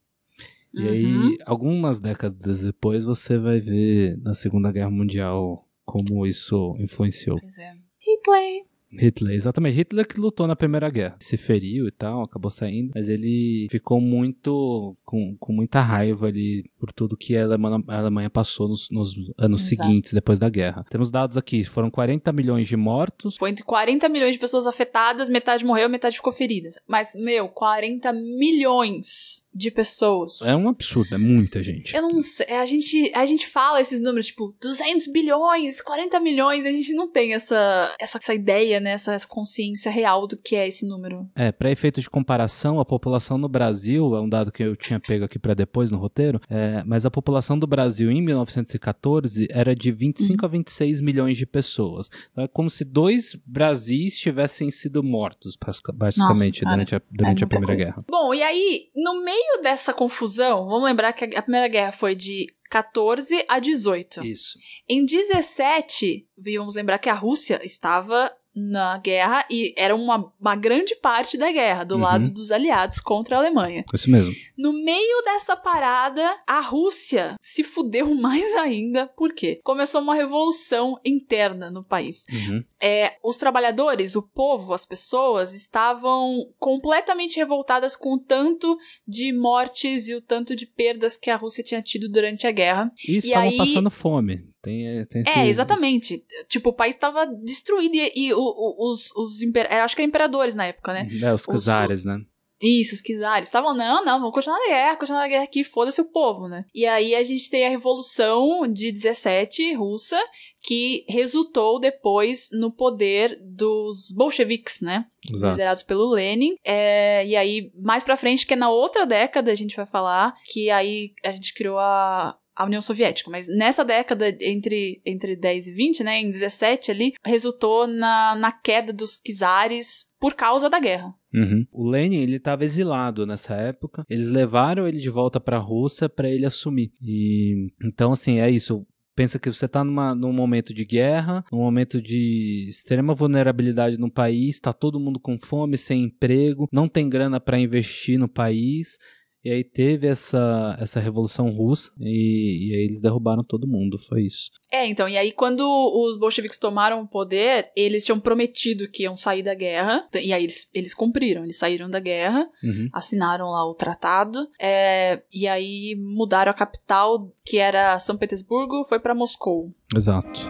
E Uhum. aí, algumas décadas depois, você vai ver na Segunda Guerra Mundial como isso influenciou. Pois é. Hitler. Hitler, exatamente. Hitler que lutou na Primeira Guerra. Se feriu e tal, acabou saindo, mas ele ficou muito. com, com muita raiva ali por tudo que a Alemanha, a Alemanha passou nos, nos anos Exato. seguintes, depois da guerra. Temos dados aqui: foram 40 milhões de mortos. Foi entre 40 milhões de pessoas afetadas, metade morreu, metade ficou ferida. Mas, meu, 40 milhões de pessoas. É um absurdo, é muita gente. Eu não sei, a gente, a gente fala esses números, tipo, 200 bilhões, 40 milhões, a gente não tem essa, essa, essa ideia, né, essa consciência real do que é esse número. É, para efeito de comparação, a população no Brasil, é um dado que eu tinha pego aqui para depois no roteiro, é, mas a população do Brasil em 1914 era de 25 a 26 milhões de pessoas. Então é como se dois Brasis tivessem sido mortos, basicamente, cara, durante a, durante é a Primeira coisa. Guerra. Bom, e aí, no meio dessa confusão, vamos lembrar que a, a Primeira Guerra foi de 14 a 18. Isso. Em 17, vamos lembrar que a Rússia estava na guerra e era uma, uma grande parte da guerra, do Uhum. lado dos aliados contra a Alemanha. Isso mesmo. No meio dessa parada, a Rússia se fudeu mais ainda. Por quê? Começou uma revolução interna no país. Uhum. É, os trabalhadores, o povo, as pessoas estavam completamente revoltadas com o tanto de mortes e o tanto de perdas que a Rússia tinha tido durante a guerra. E estavam aí- passando fome. Tem, é, tem esse- É, exatamente. Tipo, o país estava destruído e, e o- o- os, os imper... eu acho que eram imperadores na época, né? É, os czares, né? Isso, os czares. Estavam, não, não, vamos continuar na guerra, continuar na guerra aqui, foda-se o povo, né? E aí a gente tem a Revolução de 17, russa, que resultou depois no poder dos bolcheviques, né? Exato. liderados pelo Lenin. É, e aí, mais pra frente, que é na outra década, a gente vai falar, que aí a gente criou a, a União Soviética. Mas nessa década, entre, entre 10 e 20, né, em 17 ali, resultou na, na queda dos czares por causa da guerra. Uhum. O Lenin, ele estava exilado nessa época. Eles levaram ele de volta para a Rússia para ele assumir. E então assim, é isso. pensa que você tá numa, num momento de guerra, num momento de extrema vulnerabilidade no país, tá todo mundo com fome, sem emprego, não tem grana para investir no país. E aí teve essa, essa revolução russa e, e aí eles derrubaram todo mundo, foi isso. É, então, e aí quando os bolcheviques tomaram o poder, eles tinham prometido que iam sair da guerra, e aí eles, eles cumpriram, eles saíram da guerra, Uhum. assinaram lá o tratado, é, e aí mudaram a capital, que era São Petersburgo, foi pra Moscou. Exato.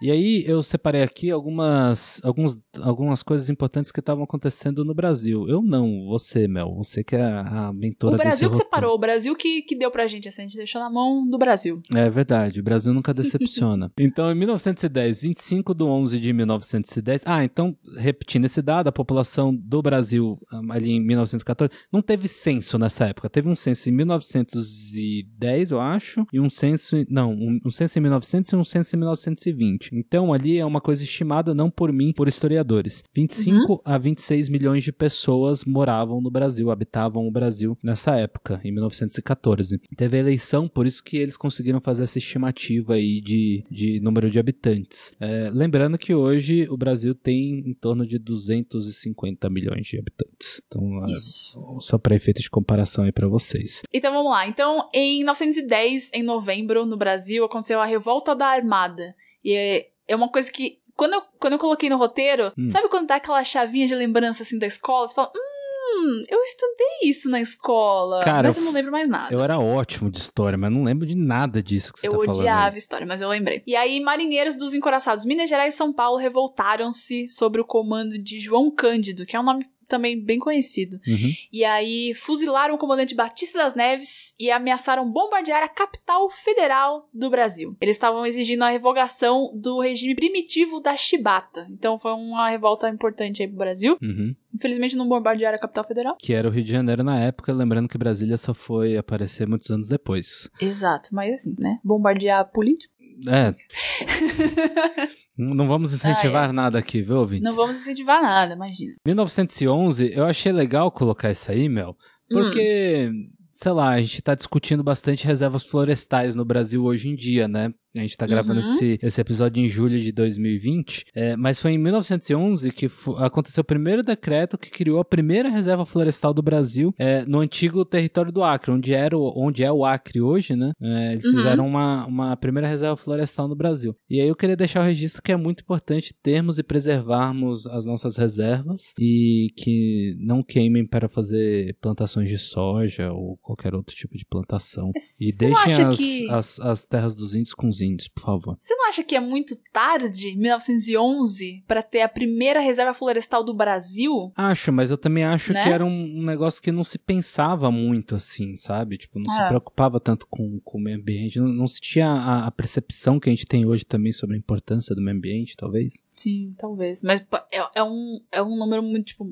E aí eu separei aqui algumas, alguns, algumas coisas importantes que estavam acontecendo no Brasil. Eu não, você, Mel. Você que é a mentora O Brasil que roteiro. separou, o Brasil que, que deu pra gente, assim, a gente deixou na mão do Brasil. É verdade, o Brasil nunca decepciona. então, em 1910, 25 de 11 de 1910. Ah, então, repetindo esse dado, a população do Brasil ah, ali em 1914 não teve censo nessa época. Teve um censo em 1910, eu acho, e um censo. Não, um, um censo em 1900 e um censo em 1920. Então, ali é uma coisa estimada não por mim, por historiadores. 25 a 26 milhões de pessoas moravam no Brasil, habitavam o Brasil nessa época, em 1914. Teve a eleição, por isso que eles conseguiram fazer essa estimativa aí de, de número de habitantes. É, lembrando que hoje o Brasil tem em torno de 250 milhões de habitantes. Então, é, só para efeito de comparação aí para vocês. Então vamos lá. Então, em 1910, em novembro, no Brasil, aconteceu a Revolta da Armada. E é, é uma coisa que. Quando eu, quando eu coloquei no roteiro, Hum. sabe quando dá aquela chavinha de lembrança assim da escola? Você fala, hum, eu estudei isso na escola. Cara, mas eu eu não lembro mais nada. Eu era ótimo de história, mas não lembro de nada disso que você Eu tá falando. odiava aí. história, mas eu lembrei. E aí, marinheiros dos encoraçados Minas Gerais e São Paulo revoltaram-se sobre o comando de João Cândido, que é um nome também bem conhecido. Uhum. E aí, fuzilaram o comandante Batista das Neves e ameaçaram bombardear a capital federal do Brasil. Eles estavam exigindo a revogação do regime primitivo da chibata. Então, foi uma revolta importante aí pro Brasil. Uhum. Infelizmente, não bombardearam a capital federal. Que era o Rio de Janeiro na época, lembrando que Brasília só foi aparecer muitos anos depois. Exato, mas assim, né? Bombardear político. É. Não vamos incentivar nada aqui, viu, ouvintes? Não vamos incentivar nada, imagina. 1911, eu achei legal colocar isso aí, Mel, porque, sei lá, a gente tá discutindo bastante reservas florestais no Brasil hoje em dia, né? A gente tá gravando Uhum. esse, esse episódio em julho de 2020, é, mas foi em 1911 que aconteceu o primeiro decreto que criou a primeira reserva florestal do Brasil é, no antigo território do Acre, onde, era o, onde é o Acre hoje, né? É, eles Uhum. fizeram uma, uma primeira reserva florestal no Brasil. E aí eu queria deixar o registro que é muito importante termos e preservarmos as nossas reservas e que não queimem para fazer plantações de soja ou qualquer outro tipo de plantação. E Você acha deixem as, que- as, as terras dos índios com os índios, por favor. Você não acha que é muito tarde, 1911, pra ter a primeira reserva florestal do Brasil? Acho, mas eu também acho Né? que era um, negócio que não se pensava muito assim, sabe? Tipo, não se É. preocupava tanto com, com o meio ambiente, não, não se tinha a, a percepção que a gente tem hoje também sobre a importância do meio ambiente, talvez. Sim, talvez. Mas é, é um, é um número muito, tipo,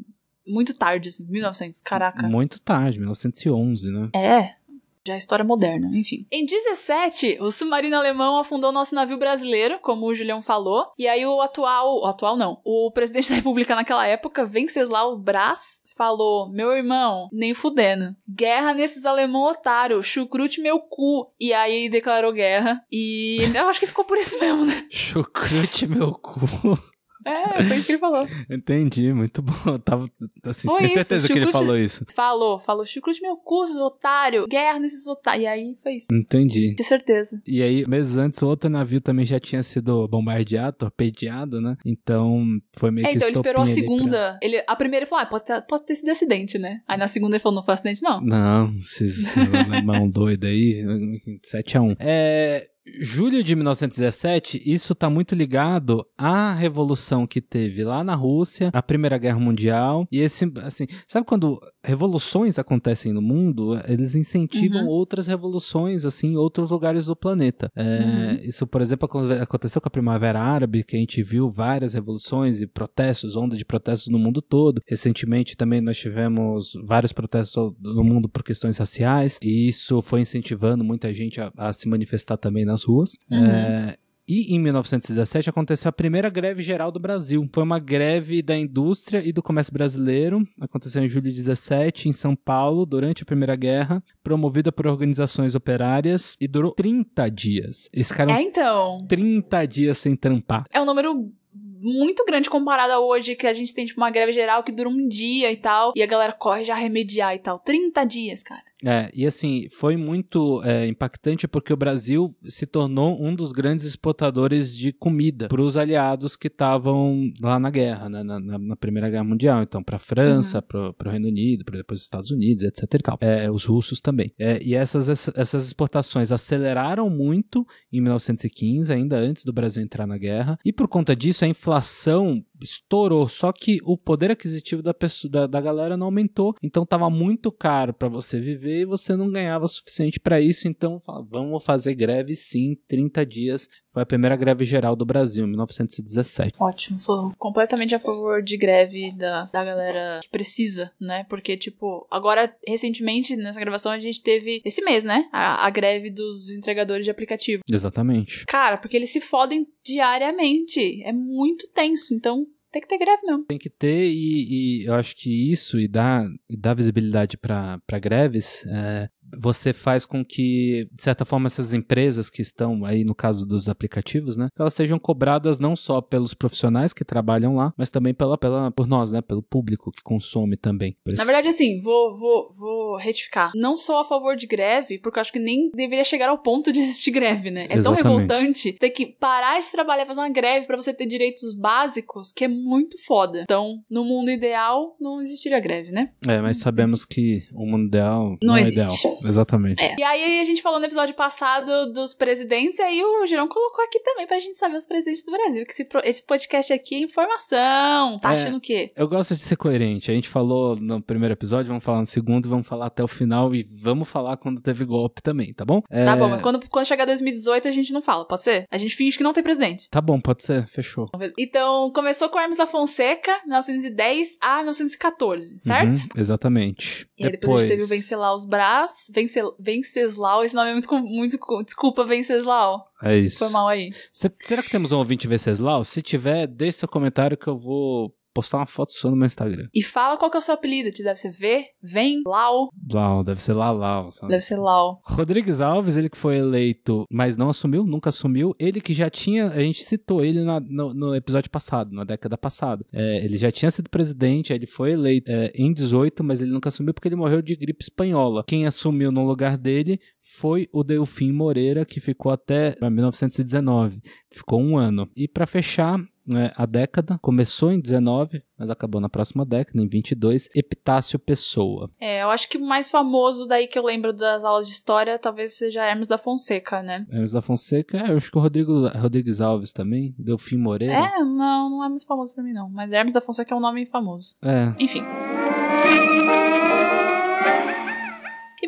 muito tarde, assim, 1900. Caraca. Muito tarde, 1911, né? É. Já é história moderna, enfim. Em 17, o submarino alemão afundou nosso navio brasileiro, como o Julião falou. E aí o atual. O atual não. O presidente da república naquela época, Venceslau Brás, falou: Meu irmão, nem fudendo. Guerra nesses alemão otário, chucrute meu cu. E aí declarou guerra. E eu acho que ficou por isso mesmo, né? Chucrute meu cu. É, foi isso que ele falou. Entendi, muito bom. Eu tava, assim, Foi tenho isso, certeza que ele falou isso. Falou, falou, chucrute meu cu, seus otário. Guerra nesses otários. E aí foi isso. Entendi. De certeza. E aí, meses antes, o outro navio também já tinha sido bombardeado, torpedeado, né? Então, foi meio É, que então ele esperou a ali pra- segunda. Ele, a primeira ele falou: ah, pode ter, pode ter sido acidente, né? Aí na segunda ele falou: não foi acidente, não. Não, esses alemão doido aí, 7 a 1 É, julho de 1917, isso tá muito ligado à revolução que teve lá na Rússia, a Primeira Guerra Mundial, e esse, assim, sabe quando revoluções acontecem no mundo, eles incentivam Uhum. outras revoluções, assim, em outros lugares do planeta. É, Uhum. Isso, por exemplo, aco- aconteceu com a Primavera Árabe, que a gente viu várias revoluções e protestos, onda de protestos no mundo todo. Recentemente também nós tivemos vários protestos no mundo por questões raciais, e isso foi incentivando muita gente a, a se manifestar também nas ruas. Uhum. É, E em 1917 aconteceu a primeira greve geral do Brasil. Foi uma greve da indústria e do comércio brasileiro. Aconteceu em julho de 17 em São Paulo, durante a Primeira Guerra, promovida por organizações operárias e durou 30 dias. Eles ficaram É, então. 30 dias sem trampar. É um número muito grande comparado a hoje, que a gente tem, tipo, uma greve geral que dura um dia e tal, e a galera corre já remediar e tal. 30 dias, cara. É, e assim, foi muito é, impactante porque o Brasil se tornou um dos grandes exportadores de comida para os aliados que estavam lá na guerra, né, na, na- Primeira Guerra Mundial. Então, para a França, para o Reino Unido, para depois os Estados Unidos, etc. e tal. É, os russos também. É, e essas, essas exportações aceleraram muito em 1915, ainda antes do Brasil entrar na guerra. E por conta disso, a inflação estourou. Só que o poder aquisitivo da, pessoa, da, da galera não aumentou. Então tava muito caro para você viver e você não ganhava o suficiente para isso. Então vamos fazer greve sim, 30 dias. Foi a primeira greve geral do Brasil, em 1917. Ótimo, sou completamente a favor de greve da, da galera que precisa, né? Porque, tipo, agora, recentemente, nessa gravação, a gente teve, esse mês, né? A, a greve dos entregadores de aplicativo. Exatamente. Cara, porque eles se fodem diariamente. É muito tenso, então tem que ter greve mesmo. Tem que ter, e, e eu acho que isso e dar, dar visibilidade para greves, é, você faz com que, de certa forma, essas empresas que estão aí, no caso dos aplicativos, né, que elas sejam cobradas não só pelos profissionais que trabalham lá, mas também pela, pela, por nós, né, pelo público que consome também. Na verdade, assim, vou, vou, vou retificar. Não sou a favor de greve, porque eu acho que nem deveria chegar ao ponto de existir greve, né? É tão Exatamente. revoltante ter que parar de trabalhar, fazer uma greve pra você ter direitos básicos, que é muito foda. Então, no mundo ideal, não existiria greve, né? É, mas sabemos que o mundo ideal Não não, é existe. ideal. Exatamente. É. E aí a gente falou no episódio passado dos presidentes, e aí o Girão colocou aqui também pra gente saber os presidentes do Brasil. Que esse, esse podcast aqui é informação. Tá É. achando o quê? Eu gosto de ser coerente. A gente falou no primeiro episódio, vamos falar no segundo, vamos falar até o final e vamos falar quando teve golpe também, tá bom? É, Tá bom, mas quando, quando chegar 2018 a gente não fala, pode ser? A gente finge que não tem presidente. Tá bom, pode ser, fechou. Então, começou com Hermes da Fonseca, 1910 a 1914, certo? Uhum, exatamente. E aí depois, a gente teve o Venceslaus Brás. Vencel, Venceslau, esse nome é muito, muito. Desculpa, Venceslau. É isso. Foi mal aí. Cê- será que temos um ouvinte Venceslau? Se tiver, deixe seu comentário que eu vou postar uma foto sua no meu Instagram. E fala qual que é o seu apelido. Te deve ser V, Vem, Lau. Lau, deve ser Lalau. sabe? Deve ser Lau. Rodrigues Alves, ele que foi eleito, mas não assumiu, nunca assumiu. Ele que já tinha, a gente citou ele na- no, no episódio passado, na década passada. É, ele já tinha sido presidente, ele foi eleito é, em 18, mas ele nunca assumiu porque ele morreu de gripe espanhola. Quem assumiu no lugar dele foi o Delfim Moreira, que ficou até 1919. Ficou um ano. E para fechar, né, a década começou em 19, mas acabou na próxima década, em 22, Epitácio Pessoa. É, eu acho que o mais famoso daí que eu lembro das aulas de história talvez seja Hermes da Fonseca, né? Hermes da Fonseca, é, eu acho que o Rodrigo, Rodrigues Alves também, Delfim Moreira. É, não, não é muito famoso pra mim, não. Mas Hermes da Fonseca é um nome famoso. É. Enfim.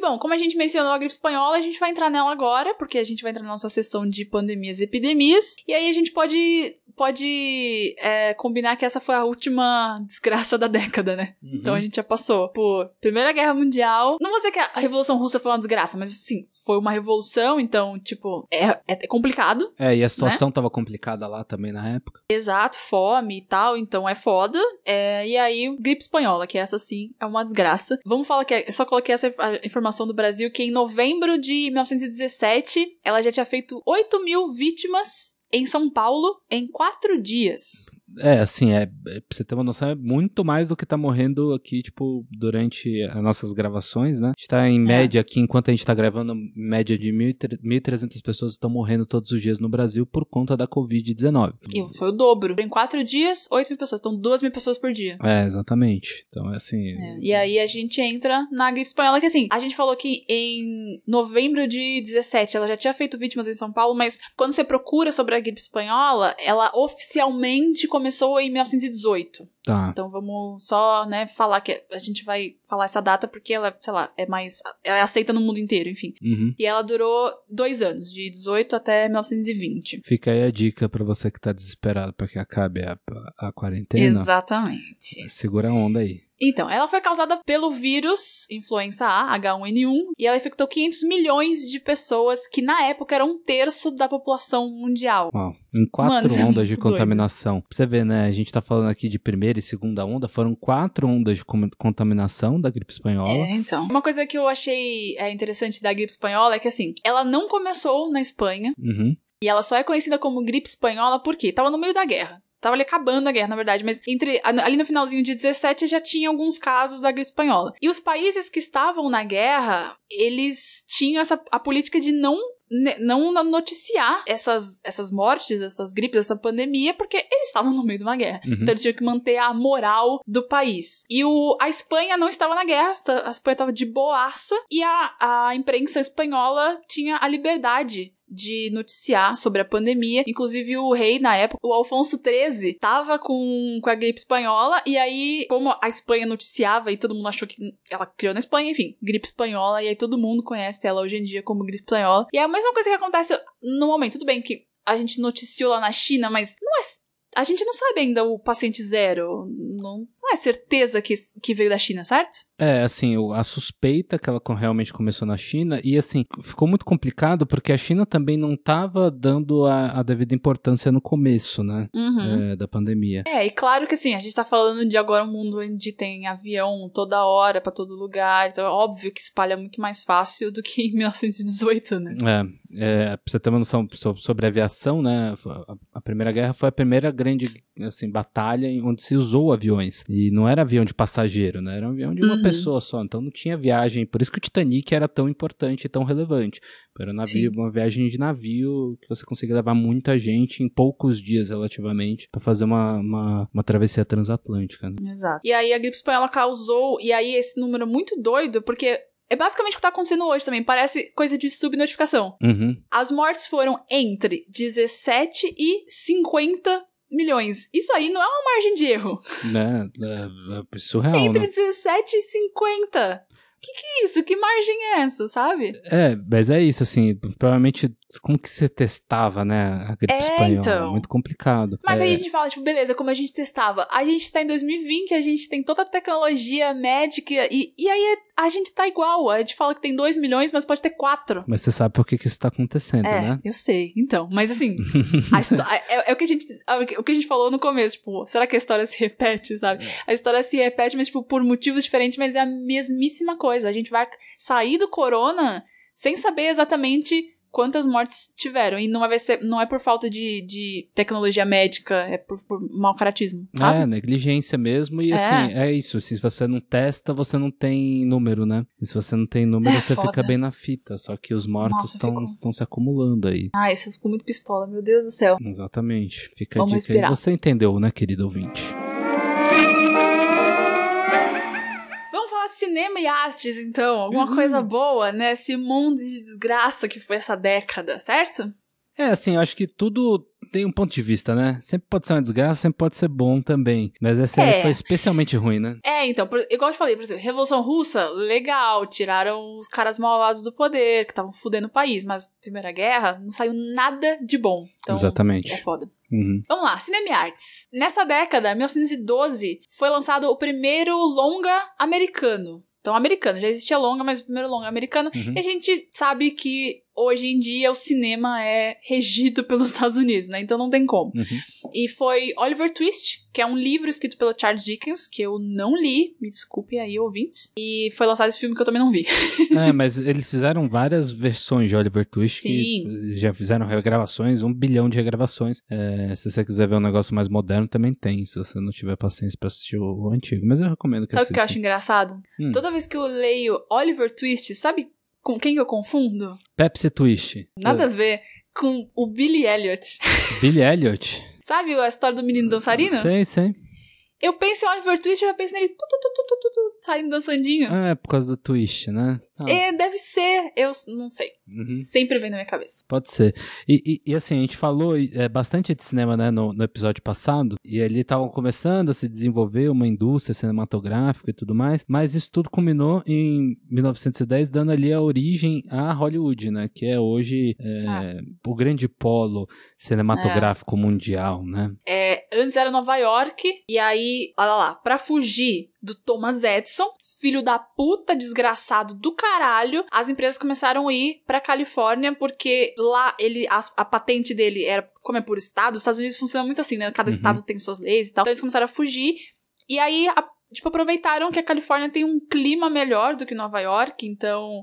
Bom, como a gente mencionou a gripe espanhola, a gente vai entrar nela agora, porque a gente vai entrar na nossa sessão de pandemias e epidemias. E aí a gente pode, pode é, combinar que essa foi a última desgraça da década, né? Então a gente já passou por Primeira Guerra Mundial. Não vou dizer que a Revolução Russa foi uma desgraça, mas sim, foi uma revolução, então, tipo, é, é complicado. É, e a Né? situação tava complicada lá também na época. Exato, fome e tal, então é foda. É, e aí, gripe espanhola, que essa sim é uma desgraça. Vamos falar que é, eu só coloquei essa inf- a do Brasil, que em novembro de 1917, ela já tinha feito 8 mil vítimas em São Paulo em quatro dias. É, assim, é, é, pra você ter uma noção, é muito mais do que tá morrendo aqui, tipo, durante as nossas gravações, né? A gente tá em média aqui, enquanto a gente tá gravando, média de 1.300 pessoas estão morrendo todos os dias no Brasil por conta da Covid-19. E foi o dobro. Em quatro dias, 8 mil pessoas. Então, 2 mil pessoas por dia. É, exatamente. Então, é assim... É, E aí a gente entra na gripe espanhola, que assim, a gente falou que em novembro de 17 ela já tinha feito vítimas em São Paulo, mas quando você procura sobre a gripe espanhola, ela oficialmente começou em 1918. Tá. Então vamos só, né, falar que a gente vai falar essa data porque ela, sei lá, é mais. É aceita no mundo inteiro, enfim. Uhum. E ela durou dois anos, de 18 até 1920. Fica aí a dica pra você que tá desesperado pra que acabe a, a quarentena. Exatamente. Segura a onda aí. Então, ela foi causada pelo vírus influenza A, H1N1, e ela infectou 500 milhões de pessoas, que na época era um terço da população mundial. Uau. Em quatro Mano, é ondas de doido. contaminação. Pra você ver, né? A gente tá falando aqui de primeira e segunda onda, foram quatro ondas de contaminação da gripe espanhola. É, então. Uma coisa que eu achei é, interessante da gripe espanhola é que, assim, ela não começou na Espanha, Uhum. e ela só é conhecida como gripe espanhola porque tava no meio da guerra. Tava ali acabando a guerra, na verdade, mas entre ali no finalzinho de 17 já tinha alguns casos da gripe espanhola. E os países que estavam na guerra, eles tinham essa a política de não ne- não noticiar essas, essas mortes, essas gripes, essa pandemia, porque eles estavam no meio de uma guerra. Uhum. Então eles tinham que manter a moral do país. E o, a Espanha não estava na guerra, a Espanha estava de boaça, e a, a imprensa espanhola tinha a liberdade de noticiar sobre a pandemia. Inclusive, o rei, na época, o Alfonso XIII, tava com, com a gripe espanhola, e aí, como a Espanha noticiava e todo mundo achou que ela criou na Espanha, enfim, gripe espanhola, e aí todo mundo conhece ela hoje em dia como gripe espanhola. E é a mesma coisa que acontece no momento. Tudo bem que a gente noticiou lá na China, mas não é. A gente não sabe ainda o paciente zero. Não, não é certeza que, que veio da China, certo? É, assim, a suspeita que ela realmente começou na China, e assim, ficou muito complicado porque a China também não estava dando a, a devida importância no começo, né, Uhum. é, da pandemia. É, e claro que assim, a gente tá falando de agora um mundo onde tem avião toda hora pra todo lugar, então é óbvio que espalha muito mais fácil do que em 1918, né? É, é, pra você ter uma noção so- sobre aviação, né, a, Primeira Guerra foi a primeira grande, assim, batalha onde se usou aviões, e não era avião de passageiro, né, era um avião de uma Uhum. pessoa só, então não tinha viagem, por isso que o Titanic era tão importante e tão relevante, era um navio, Sim. uma viagem de navio que você conseguia levar muita gente em poucos dias relativamente, pra fazer uma, uma, uma travessia transatlântica, né. Exato. E aí a gripe espanhola causou, e aí esse número é muito doido, porque é basicamente o que tá acontecendo hoje também, parece coisa de subnotificação. Uhum. As mortes foram entre 17 e 50 milhões. Isso aí não é uma margem de erro. Né? É, é surreal, Entre né? 17 e 50. Que que é isso? Que margem é essa, sabe? É, mas é isso, assim, provavelmente, como que você testava, né, a gripe É, espanhola? então. Muito complicado. Mas é, aí a gente fala, tipo, beleza, como a gente testava? A gente tá em 2020, a gente tem toda a tecnologia médica e, e aí a gente tá igual. A gente fala que tem 2 milhões, mas pode ter 4. Mas você sabe por que, que isso tá acontecendo, É, né? eu sei. Então, mas assim, a histó- é, é o que a gente é o que a gente falou no começo, tipo, será que a história se repete, sabe? A história se repete, mas tipo por motivos diferentes, mas é a mesmíssima coisa. A gente vai sair do corona sem saber exatamente quantas mortes tiveram e não vai ser, não é por falta de, de tecnologia médica, é por, por mau caratismo, sabe? É, negligência mesmo. E É. assim, é isso. Se você não testa, você não tem número, né? E se você não tem número, É, você foda. fica bem na fita. Só que os mortos estão estão se acumulando aí. Ah, isso ficou muito pistola, meu Deus do céu. Exatamente. Fica Vamos a dica aí. Você entendeu, né, querido ouvinte? Falar de cinema e artes, então. Alguma Uhum. coisa boa nesse mundo de desgraça que foi essa década, certo? É, assim, eu acho que tudo tem um ponto de vista, né? Sempre pode ser uma desgraça, sempre pode ser bom também. Mas essa É. aí foi especialmente ruim, né? É, então, por- igual eu te falei, por exemplo, Revolução Russa, legal, tiraram os caras malvados do poder, que estavam fudendo o país, mas Primeira Guerra não saiu nada de bom. Então, Exatamente. É foda. Uhum. Vamos lá, cinema artes. Nessa década, 1912, foi lançado o primeiro longa americano. Então, americano, já existia longa, mas o primeiro longa americano. Uhum. E a gente sabe que hoje em dia o cinema é regido pelos Estados Unidos, né? Então não tem como. Uhum. E foi Oliver Twist, que é um livro escrito pelo Charles Dickens, que eu não li, me desculpe aí, ouvintes. E foi lançado esse filme que eu também não vi. É, mas eles fizeram várias versões de Oliver Twist. Sim. já fizeram regravações, um bilhão de regravações. É, se você quiser ver um negócio mais moderno, também tem, se você não tiver paciência pra assistir o, antigo. Mas eu recomendo que Sabe o que eu acho engraçado? Hum. Toda vez que eu leio Oliver Twist, sabe com quem eu confundo? Pepsi Twist. Nada É, a ver com o Billy Elliot. Billy Elliot. Sabe a história do menino dançarino? Sei, sei. Eu penso em Oliver Twist e já penso nele tu, tu, tu, tu, tu, tu, tu, saindo dançandinho. Ah, é por causa do Twist, né? Ah, É, deve ser. Eu não sei. uhum. Sempre vem na minha cabeça. Pode ser. E, e- e, assim, a gente falou é, bastante de cinema né, no, no episódio passado, e ali estavam começando a se desenvolver uma indústria cinematográfica e tudo mais, mas isso tudo culminou em 1910, dando ali a origem a Hollywood, né? Que é hoje é, Ah. o grande polo cinematográfico mundial, né? É, antes era Nova York, e aí olha lá, pra fugir do Thomas Edison, filho da puta, desgraçado do caralho, as empresas começaram a ir pra Califórnia porque lá ele a, a patente dele era como é por estado, os Estados Unidos funciona muito assim, né? Cada Uhum. estado tem suas leis e tal. Então eles começaram a fugir e aí a- tipo aproveitaram que a Califórnia tem um clima melhor do que Nova York, então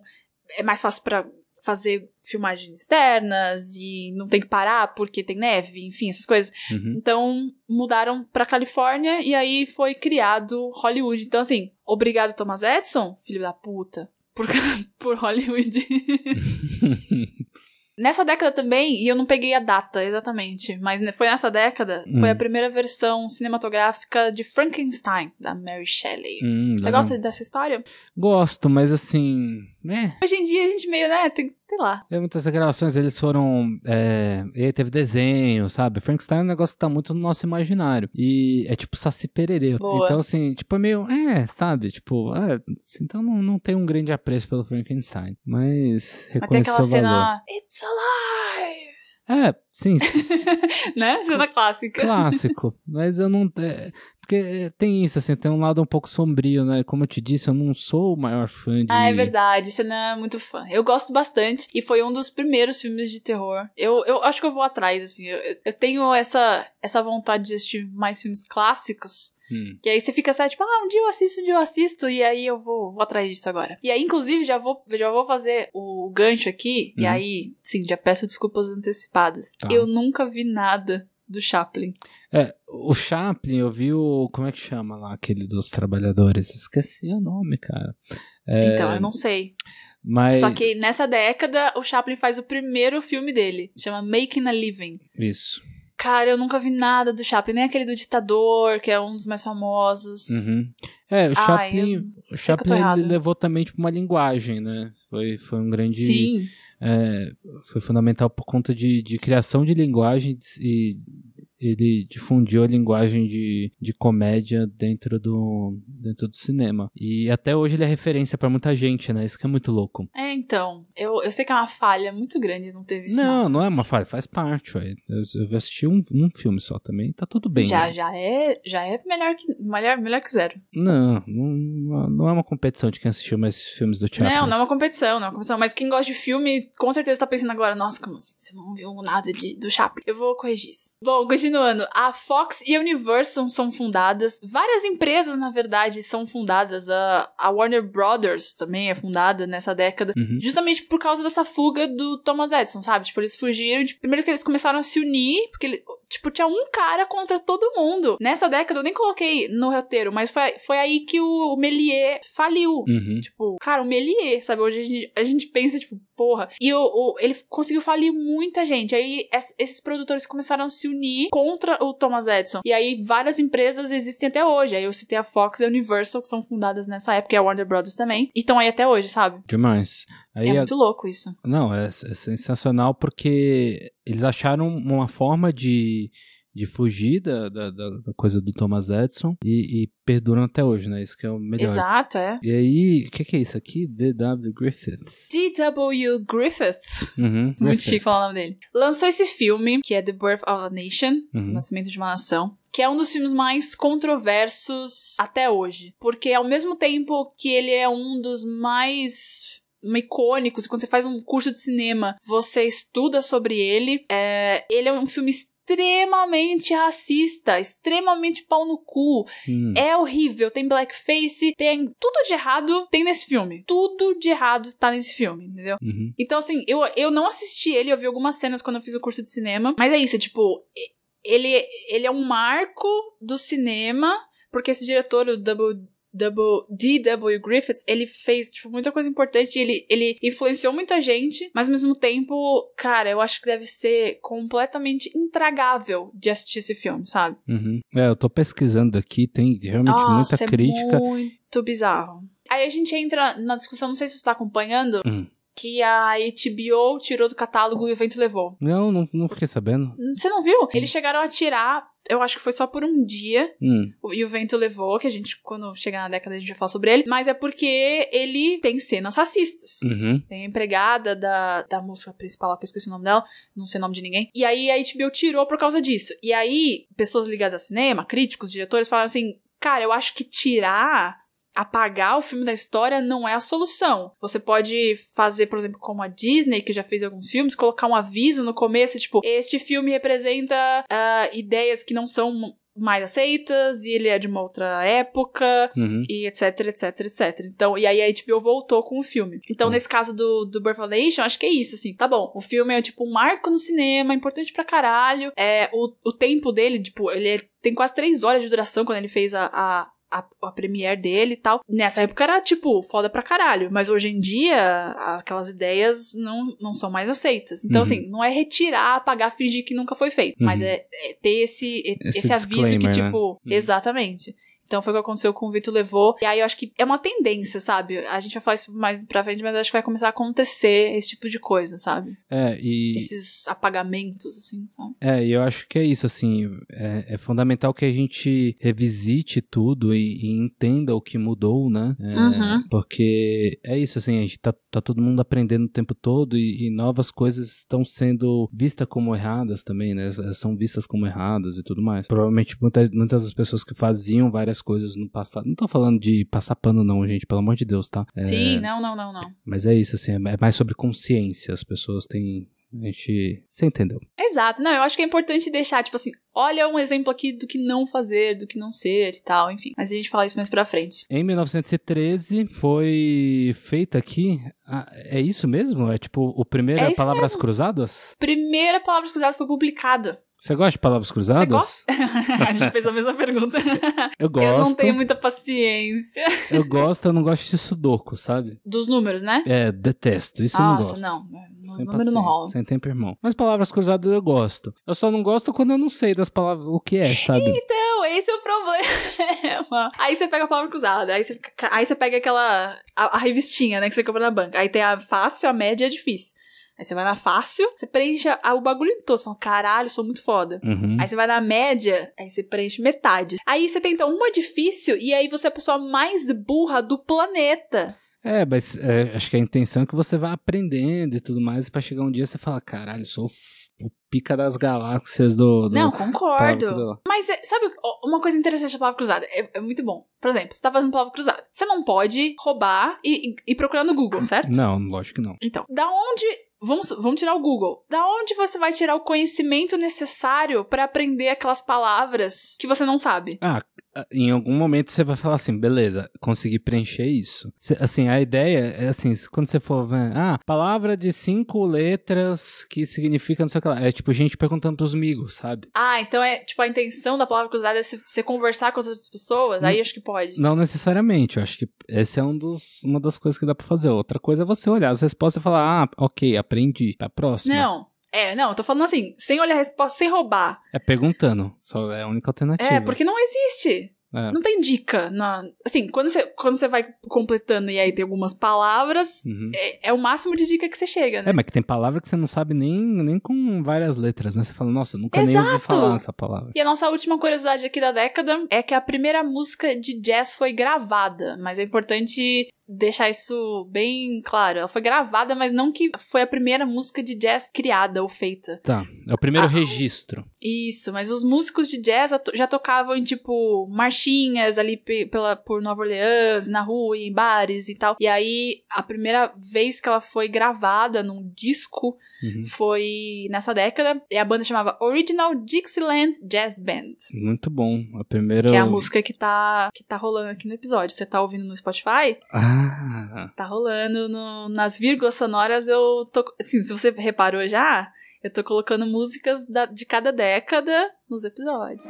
é mais fácil pra fazer filmagens externas e não tem que parar porque tem neve, enfim, essas coisas. Uhum. Então, mudaram pra Califórnia e aí foi criado Hollywood. Então, assim, obrigado, Thomas Edison, filho da puta, por, por Hollywood. Nessa década também, e eu não peguei a data exatamente, mas foi nessa década, Hum. foi a primeira versão cinematográfica de Frankenstein, da Mary Shelley. Hum, Você gosta dessa história? Gosto, mas assim. É, Hoje em dia a gente meio, né, tem, sei lá. é muitas gravações, eles foram. É, e aí teve desenho, sabe? Frankenstein é um negócio que tá muito no nosso imaginário. E é tipo Saci Pererê. Boa. Então, assim, tipo, é meio. É, sabe? Tipo, é, então não, não tem um grande apreço pelo Frankenstein. Mas Até aquela valor. cena. It's alive! É, sim, né? Cena clássica. clássico. mas eu não. é, porque tem isso, assim, tem um lado um pouco sombrio, né? Como eu te disse, eu não sou o maior fã de. Ah, é verdade, você não é muito fã. Eu gosto bastante e foi um dos primeiros filmes de terror. Eu, eu acho que eu vou atrás, assim. Eu, eu tenho essa, essa vontade de assistir mais filmes clássicos. Hum. E aí você fica assim, tipo, ah, um dia eu assisto, um dia eu assisto, e aí eu vou, vou atrás disso agora. E aí, inclusive, já vou, já vou fazer o gancho aqui, e Uhum. aí, sim, já peço desculpas antecipadas. Tá. Eu nunca vi nada do Chaplin. É, o Chaplin, eu vi o. Como é que chama lá, aquele dos trabalhadores? Esqueci o nome, cara. É, Então, eu não sei. Mas. Só que nessa década, o Chaplin faz o primeiro filme dele, chama Making a Living. Isso. Cara, eu nunca vi nada do Chaplin, nem aquele do Ditador, que é um dos mais famosos. Uhum. É, o Ai, Chaplin, o Chaplin ele levou também tipo, uma linguagem, né? Foi, foi um grande. Sim, é, foi fundamental por conta de, de criação de linguagem e ele difundiu a linguagem de, de comédia dentro do, dentro do cinema. E até hoje ele é referência pra muita gente, né? Isso que é muito louco. é então. Eu, eu sei que é uma falha muito grande não ter visto. Não, não é uma falha, faz parte, ué. Eu, eu assisti um, um filme só também, tá tudo bem. Já, né? já é, já é melhor que melhor, melhor que zero. Não, não, não é uma competição de quem assistiu mais filmes do Chaplin. Não, não é uma competição, não é uma competição. Mas quem gosta de filme, com certeza tá pensando agora, nossa, como assim? Você não viu nada de, do Chaplin. Eu vou corrigir isso. Bom, continuando. A Fox e a Universal são fundadas. Várias empresas, na verdade, são fundadas. A, a Warner Brothers também é fundada nessa década. Uhum. Justamente por causa dessa fuga do Thomas Edison, sabe? Tipo, eles fugiram. De... Primeiro que eles começaram a se unir, porque ele... Tipo, tinha um cara contra todo mundo. Nessa década, eu nem coloquei no roteiro, mas foi, foi aí que o Melier faliu. Uhum. Tipo, cara, o Melier, sabe? Hoje a gente, a gente pensa, tipo, porra. E o, o- ele conseguiu falir muita gente. Aí es- esses produtores começaram a se unir contra o Thomas Edison. E aí várias empresas existem até hoje. Aí eu citei a Fox e a Universal, que são fundadas nessa época, e a Warner Brothers também. E estão aí até hoje, sabe? Demais. Aí é muito louco isso. Não, é, é sensacional porque eles acharam uma forma de, de fugir da, da, da- coisa do Thomas Edison e, e perduram até hoje, né? Isso que é o melhor. Exato, é. E aí, o que, que é isso aqui? D.W. Griffiths. D.W. Griffith. Uhum, Muito Griffiths. chique falar o nome dele. Lançou esse filme, que é The Birth of a Nation, Uhum. Nascimento de uma Nação, que é um dos filmes mais controversos até hoje. Porque ao mesmo tempo que ele é um dos mais icônicos, quando você faz um curso de cinema, você estuda sobre ele, é, ele é um filme extremamente racista, extremamente pau no cu, Hum. é horrível, tem blackface, tem tudo de errado, tem nesse filme. Tudo de errado tá nesse filme, entendeu? Uhum. Então, assim, eu, eu não assisti ele, eu vi algumas cenas quando eu fiz o curso de cinema. Mas é isso, tipo, e- ele, ele é um marco do cinema, porque esse diretor, o W. D.W. Griffiths, ele fez, tipo, muita coisa importante. Ele, ele influenciou muita gente, mas ao mesmo tempo, cara, eu acho que deve ser completamente intragável de assistir esse filme, sabe? Uhum. É, eu tô pesquisando aqui, tem realmente Nossa, muita é crítica. muito bizarro. Aí a gente entra na discussão, não sei se você tá acompanhando, Hum. que a HBO tirou do catálogo e o vento levou. Não, não, não fiquei sabendo. Você não viu? Eles chegaram a tirar, eu acho que foi só por um dia, Hum. e o vento levou, que a gente, quando chegar na década, a gente vai falar sobre ele, mas é porque ele tem cenas racistas. Uhum. Tem a empregada da, da música principal, que eu esqueci o nome dela, não sei o nome de ninguém. E aí a HBO tirou por causa disso. E aí, pessoas ligadas a cinema, críticos, diretores, falaram assim: cara, eu acho que tirar. Apagar o filme da história não é a solução. Você pode fazer, por exemplo, como a Disney, que já fez alguns filmes, colocar um aviso no começo, tipo, este filme representa ah, ideias que não são mais aceitas, e ele é de uma outra época, Uhum. e etc, etc, etc. Então, e aí a HBO voltou com o filme. Então, Hum. nesse caso do, do Birth Nation, acho que é isso, assim, tá bom. O filme é, tipo, um marco no cinema, importante pra caralho. É, o, o tempo dele, tipo, ele é- tem quase três horas de duração quando ele fez a... a a, a premiere dele e tal. Nessa época era, tipo, foda pra caralho. Mas hoje em dia, aquelas ideias não, não são mais aceitas. Então, Uhum. assim, não é retirar, apagar, fingir que nunca foi feito. Mas Uhum. é, é ter esse, Esse esse, aviso que, né? tipo, Uhum. exatamente. Então foi o que aconteceu com o Vitor Levou. E aí eu acho que é uma tendência, sabe? A gente vai falar isso mais pra frente, mas acho que vai começar a acontecer esse tipo de coisa, sabe? É, e. Esses apagamentos, assim, sabe? É, e eu acho que é isso, assim, é, é fundamental que a gente revisite tudo e, e entenda o que mudou, né? É, Uhum. Porque é isso, assim, a gente tá, tá todo mundo aprendendo o tempo todo e, e novas coisas estão sendo vistas como erradas também, né? São vistas como erradas e tudo mais. Provavelmente muitas, muitas das pessoas que faziam várias coisas no passado, não tô falando de passar pano não, gente, pelo amor de Deus, tá? É, Sim, não, não, não, não. Mas é isso, assim, é mais sobre consciência, as pessoas têm... A gente... Você entendeu? Exato. Não, eu acho que é importante deixar, tipo assim, olha um exemplo aqui do que não fazer, do que não ser e tal, enfim. Mas a gente fala isso mais pra frente. Em 1913 foi feita aqui. ah, é isso mesmo? É tipo o primeiro É é Palavras Cruzadas? Primeira Palavras Cruzadas foi publicada. Você gosta de Palavras Cruzadas? a gente fez a mesma pergunta. Eu gosto. Eu não tenho muita paciência. Eu gosto, eu não gosto de sudoku, sabe? Dos números, né? É, detesto. Isso eu não Nossa, gosto. não. Os Sem números não rolam. Sem tempo, irmão. Mas palavras cruzadas eu gosto. Eu só não gosto quando eu não sei das palavras, o que é, sabe? Então, esse é o problema. Aí você pega a palavra cruzada, aí você, aí você pega aquela. A, a revistinha, né, que você compra na banca. Aí tem a fácil, a média e a difícil. Aí você vai na fácil, você preenche o bagulho todo. Você fala, caralho, sou muito foda. Uhum. Aí você vai na média, aí você preenche metade. Aí você tenta uma difícil e aí você é a pessoa mais burra do planeta. É, mas é, acho que a intenção é que você vá aprendendo e tudo mais, e pra chegar um dia você fala, caralho, sou o pica das galáxias do. do Não, concordo. cruzada." Mas é- sabe uma coisa interessante da palavra cruzada? É, é muito bom. Por exemplo, você tá fazendo palavra cruzada. Você não pode roubar e, e, e procurar no Google, certo? Não, lógico que não. Então, da onde. Vamos, vamos tirar o Google. Da onde você vai tirar o conhecimento necessário pra aprender aquelas palavras que você não sabe? Ah, em algum momento você vai falar assim, beleza, consegui preencher isso. Assim, a ideia é assim, quando você for ver, ah, palavra de cinco letras que significa não sei o que lá. É tipo gente perguntando pros amigos, sabe? Ah, então é tipo a intenção da palavra cruzada é você conversar com outras pessoas? Hum. Aí acho que pode. Não necessariamente, eu acho que essa é um dos, uma das coisas que dá pra fazer. Outra coisa é você olhar as respostas e falar, ah, ok, aprendi, pra próxima. Não. É, não, eu tô falando assim, sem olhar a resposta, sem roubar. É perguntando, só é a única alternativa. É, porque não existe. É. Não tem dica. Na... Assim, quando você, quando você vai completando e aí tem algumas palavras, Uhum. é, é o máximo de dica que você chega, né? É, mas que tem palavra que você não sabe nem, nem com várias letras, né? Você fala, nossa, eu nunca nem ouvi Exato! falar essa palavra. E a nossa última curiosidade aqui da década é que a primeira música de jazz foi gravada, mas é importante deixar isso bem claro. Ela foi gravada, mas não que foi a primeira música de jazz criada ou feita. Tá, é o primeiro Ah. registro. Isso, mas os músicos de jazz já tocavam em, tipo, marchinhas ali pe- pela, por Nova Orleans, na rua, em bares e tal. E aí, a primeira vez que ela foi gravada num disco Uhum. foi nessa década. E a banda chamava Original Dixieland Jazz Band. Muito bom. A primeira. Que é a música que tá, que tá rolando aqui no episódio. Você tá ouvindo no Spotify? Ah, Tá rolando no- nas vírgulas sonoras. Eu tô. Assim, se você reparou já, eu tô colocando músicas da- de cada década nos episódios.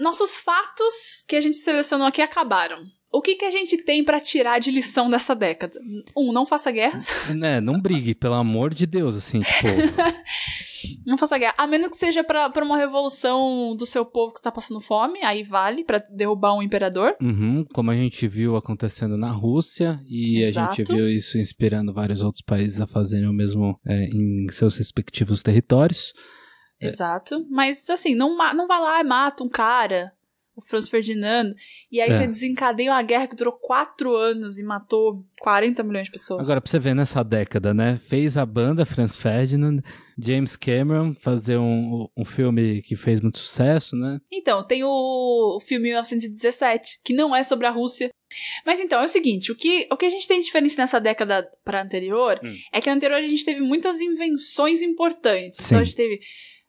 Nossos fatos que a gente selecionou aqui acabaram. O que, que a gente tem pra tirar de lição dessa década? Um, não faça guerras. né, não brigue, pelo amor de Deus, assim, tipo. Não faça guerra. A menos que seja pra, pra uma revolução do seu povo que está passando fome, aí vale, pra derrubar um imperador. Uhum, como a gente viu acontecendo na Rússia, e Exato. a gente viu isso inspirando vários outros países a fazerem o mesmo é, em seus respectivos territórios. É. Exato. Mas assim, não, não vai lá e mata um cara, o Franz Ferdinando, e aí É. você desencadeia uma guerra que durou quatro anos e matou 40 milhões de pessoas. Agora, pra você ver nessa década, né? Fez a banda Franz Ferdinand, James Cameron fazer um, um filme que fez muito sucesso, né? Então, tem o, o filme 1917, que não é sobre a Rússia. Mas então, é o seguinte, o que, o que a gente tem de diferente nessa década para anterior Hum. é que na anterior a gente teve muitas invenções importantes. Sim. Então a gente teve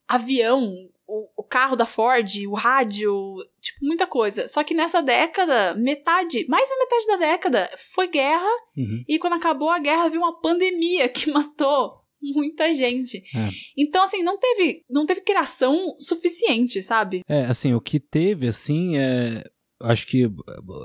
avião, o, o carro da Ford, o rádio, tipo, muita coisa. Só que nessa década, metade, mais da metade da década, foi guerra. Uhum. E quando acabou a guerra, veio uma pandemia que matou muita gente. É. Então, assim, não teve, não teve criação suficiente, sabe? É, assim, o que teve, assim, é. Acho que eh,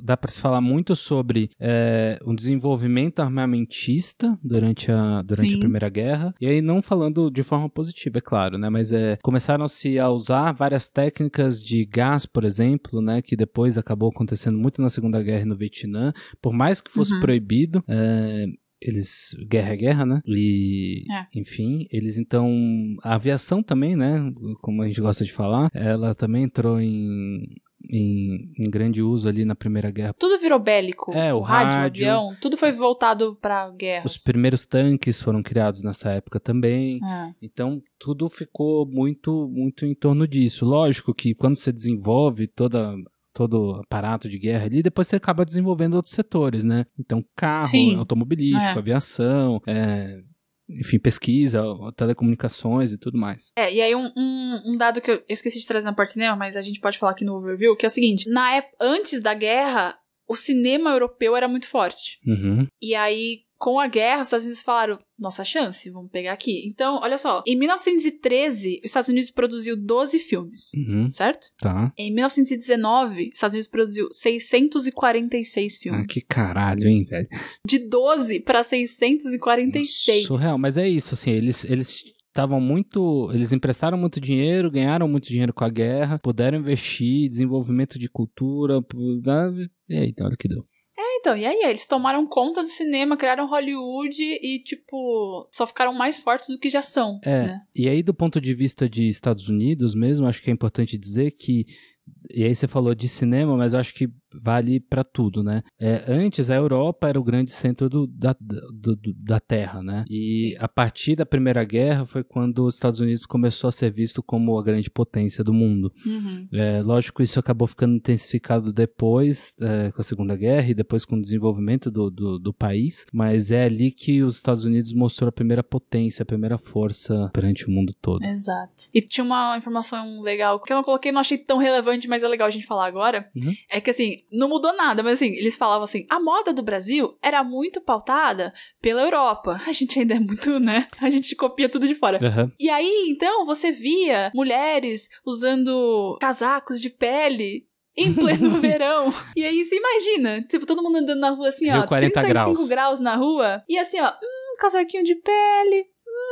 dá para se falar muito sobre é, um desenvolvimento armamentista durante, a, durante Sim. a Primeira Guerra. E aí, não falando de forma positiva, é claro, né? Mas é, começaram-se a usar várias técnicas de gás, por exemplo, né? Que depois acabou acontecendo muito na Segunda Guerra e no Vietnã. Por mais que fosse Uhum. proibido, é, eles guerra é guerra, né? E É. enfim, eles então a aviação também, né? Como a gente gosta de falar, ela também entrou em em, em grande uso ali na Primeira Guerra. Tudo virou bélico. É, o rádio, rádio. avião, tudo foi voltado pra guerras. Os primeiros tanques foram criados nessa época também. É. Então, tudo ficou muito muito em torno disso. Lógico que quando você desenvolve toda todo o aparato de guerra ali, depois você acaba desenvolvendo outros setores, né? Então, carro, Sim. automobilístico, É. aviação, é, enfim, pesquisa, telecomunicações e tudo mais. É, e aí um, um, um dado que eu esqueci de trazer na parte de cinema, mas a gente pode falar aqui no overview, que é o seguinte: na ép- antes da guerra, o cinema europeu era muito forte. Uhum. E aí, com a guerra, os Estados Unidos falaram: nossa chance, vamos pegar aqui. Então, olha só, em 1913, os Estados Unidos produziu 12 filmes, Uhum. certo? Tá. Em 1919, os Estados Unidos produziu 646 filmes. Ah, que caralho, hein, velho? De 12 para 646. Surreal, mas é isso, assim, eles eles estavam muito, eles emprestaram muito dinheiro, ganharam muito dinheiro com a guerra, puderam investir, desenvolvimento de cultura, dá- e aí, olha o que deu. Então, e aí, eles tomaram conta do cinema, criaram Hollywood e, tipo, só ficaram mais fortes do que já são. É, né? e aí do ponto de vista de Estados Unidos mesmo, acho que é importante dizer que e aí você falou de cinema, mas eu acho que vale pra tudo, né? É, antes a Europa era o grande centro do- da, do- do- da Terra, né? E a partir da Primeira Guerra foi quando os Estados Unidos começou a ser visto como a grande potência do mundo. Uhum. É, lógico, isso acabou ficando intensificado depois, é, com a Segunda Guerra e depois com o desenvolvimento do, do, do país, mas é ali que os Estados Unidos mostrou a primeira potência, a primeira força perante o mundo todo. Exato. E tinha uma informação legal que eu não coloquei, não achei tão relevante, mas é legal a gente falar agora. Uhum. É que assim, não mudou nada, mas assim, eles falavam assim: a moda do Brasil era muito pautada pela Europa. A gente ainda é muito, né? A gente copia tudo de fora. Aham. E aí, então, você via mulheres usando casacos de pele. Em pleno verão. E aí, você imagina, tipo, todo mundo andando na rua assim, Rio ó, 40 35 graus. graus na rua. E assim, ó, hum, casaquinho de pele,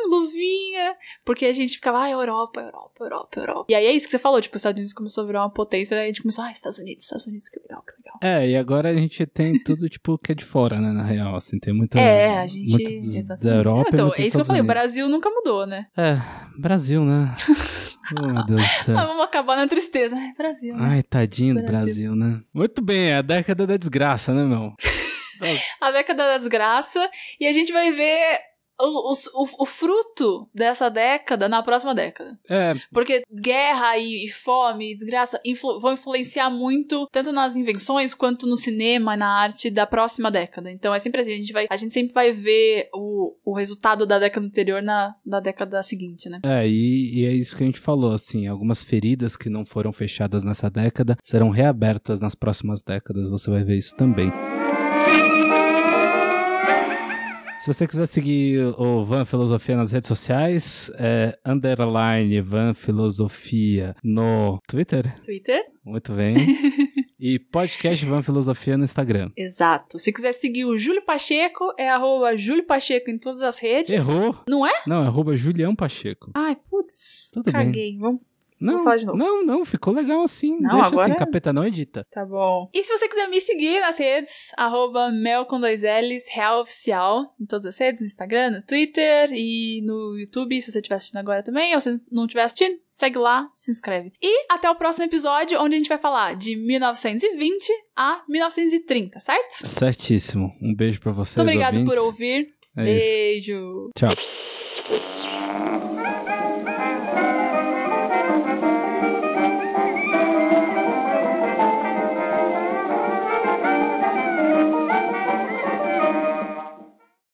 hum, luvinha. Porque a gente ficava, ah, Europa, Europa, Europa, Europa. E aí é isso que você falou, tipo, os Estados Unidos começou a virar uma potência, aí a gente começou, ah, Estados Unidos, Estados Unidos, que legal, que legal. É, e agora a gente tem tudo, tipo, que é de fora, né, na real, assim, tem muita... É, a gente. exatamente. da Europa e então, é isso que eu Estados falei, o Unidos. Brasil nunca mudou, né? É, Brasil, né? oh, meu Deus do céu. Ah, vamos acabar na tristeza. Ai, Brasil, né? Ai, tadinho do Brasil. Brasil, né? Muito bem, é a década da desgraça, né, meu? a década da desgraça e a gente vai ver o, o, o- fruto dessa década na próxima década. É, Porque guerra e, e fome e desgraça influ- vão influenciar muito tanto nas invenções quanto no cinema, na arte da próxima década. Então é sempre assim, a gente, vai, a gente sempre vai ver o, o resultado da década anterior na, na década seguinte, né? É, e, e é isso que a gente falou, assim, algumas feridas que não foram fechadas nessa década serão reabertas nas próximas décadas, você vai ver isso também. Se você quiser seguir o Van Filosofia nas redes sociais, é underline Van Filosofia no Twitter. Twitter? Muito bem. e podcast Van Filosofia no Instagram. Exato. Se quiser seguir o Júlio Pacheco, é arroba Júlio Pacheco em todas as redes. Errou? Não é? Não, é arroba Julião Pacheco. Ai, putz. Tudo bem. caguei. Vamos. Não, falar de novo. não, não, ficou legal assim. Não, Deixa agora- assim, capeta não edita. Tá bom. E se você quiser me seguir nas redes, arroba mel com dois L's, real oficial, em todas as redes, no Instagram, no Twitter e no YouTube, se você estiver assistindo agora também, ou se não estiver assistindo, segue lá, se inscreve. E até o próximo episódio, onde a gente vai falar de 1920 a 1930, certo? Certíssimo. Um beijo pra vocês, Muito obrigado ouvintes. por ouvir. É isso. Beijo. Tchau.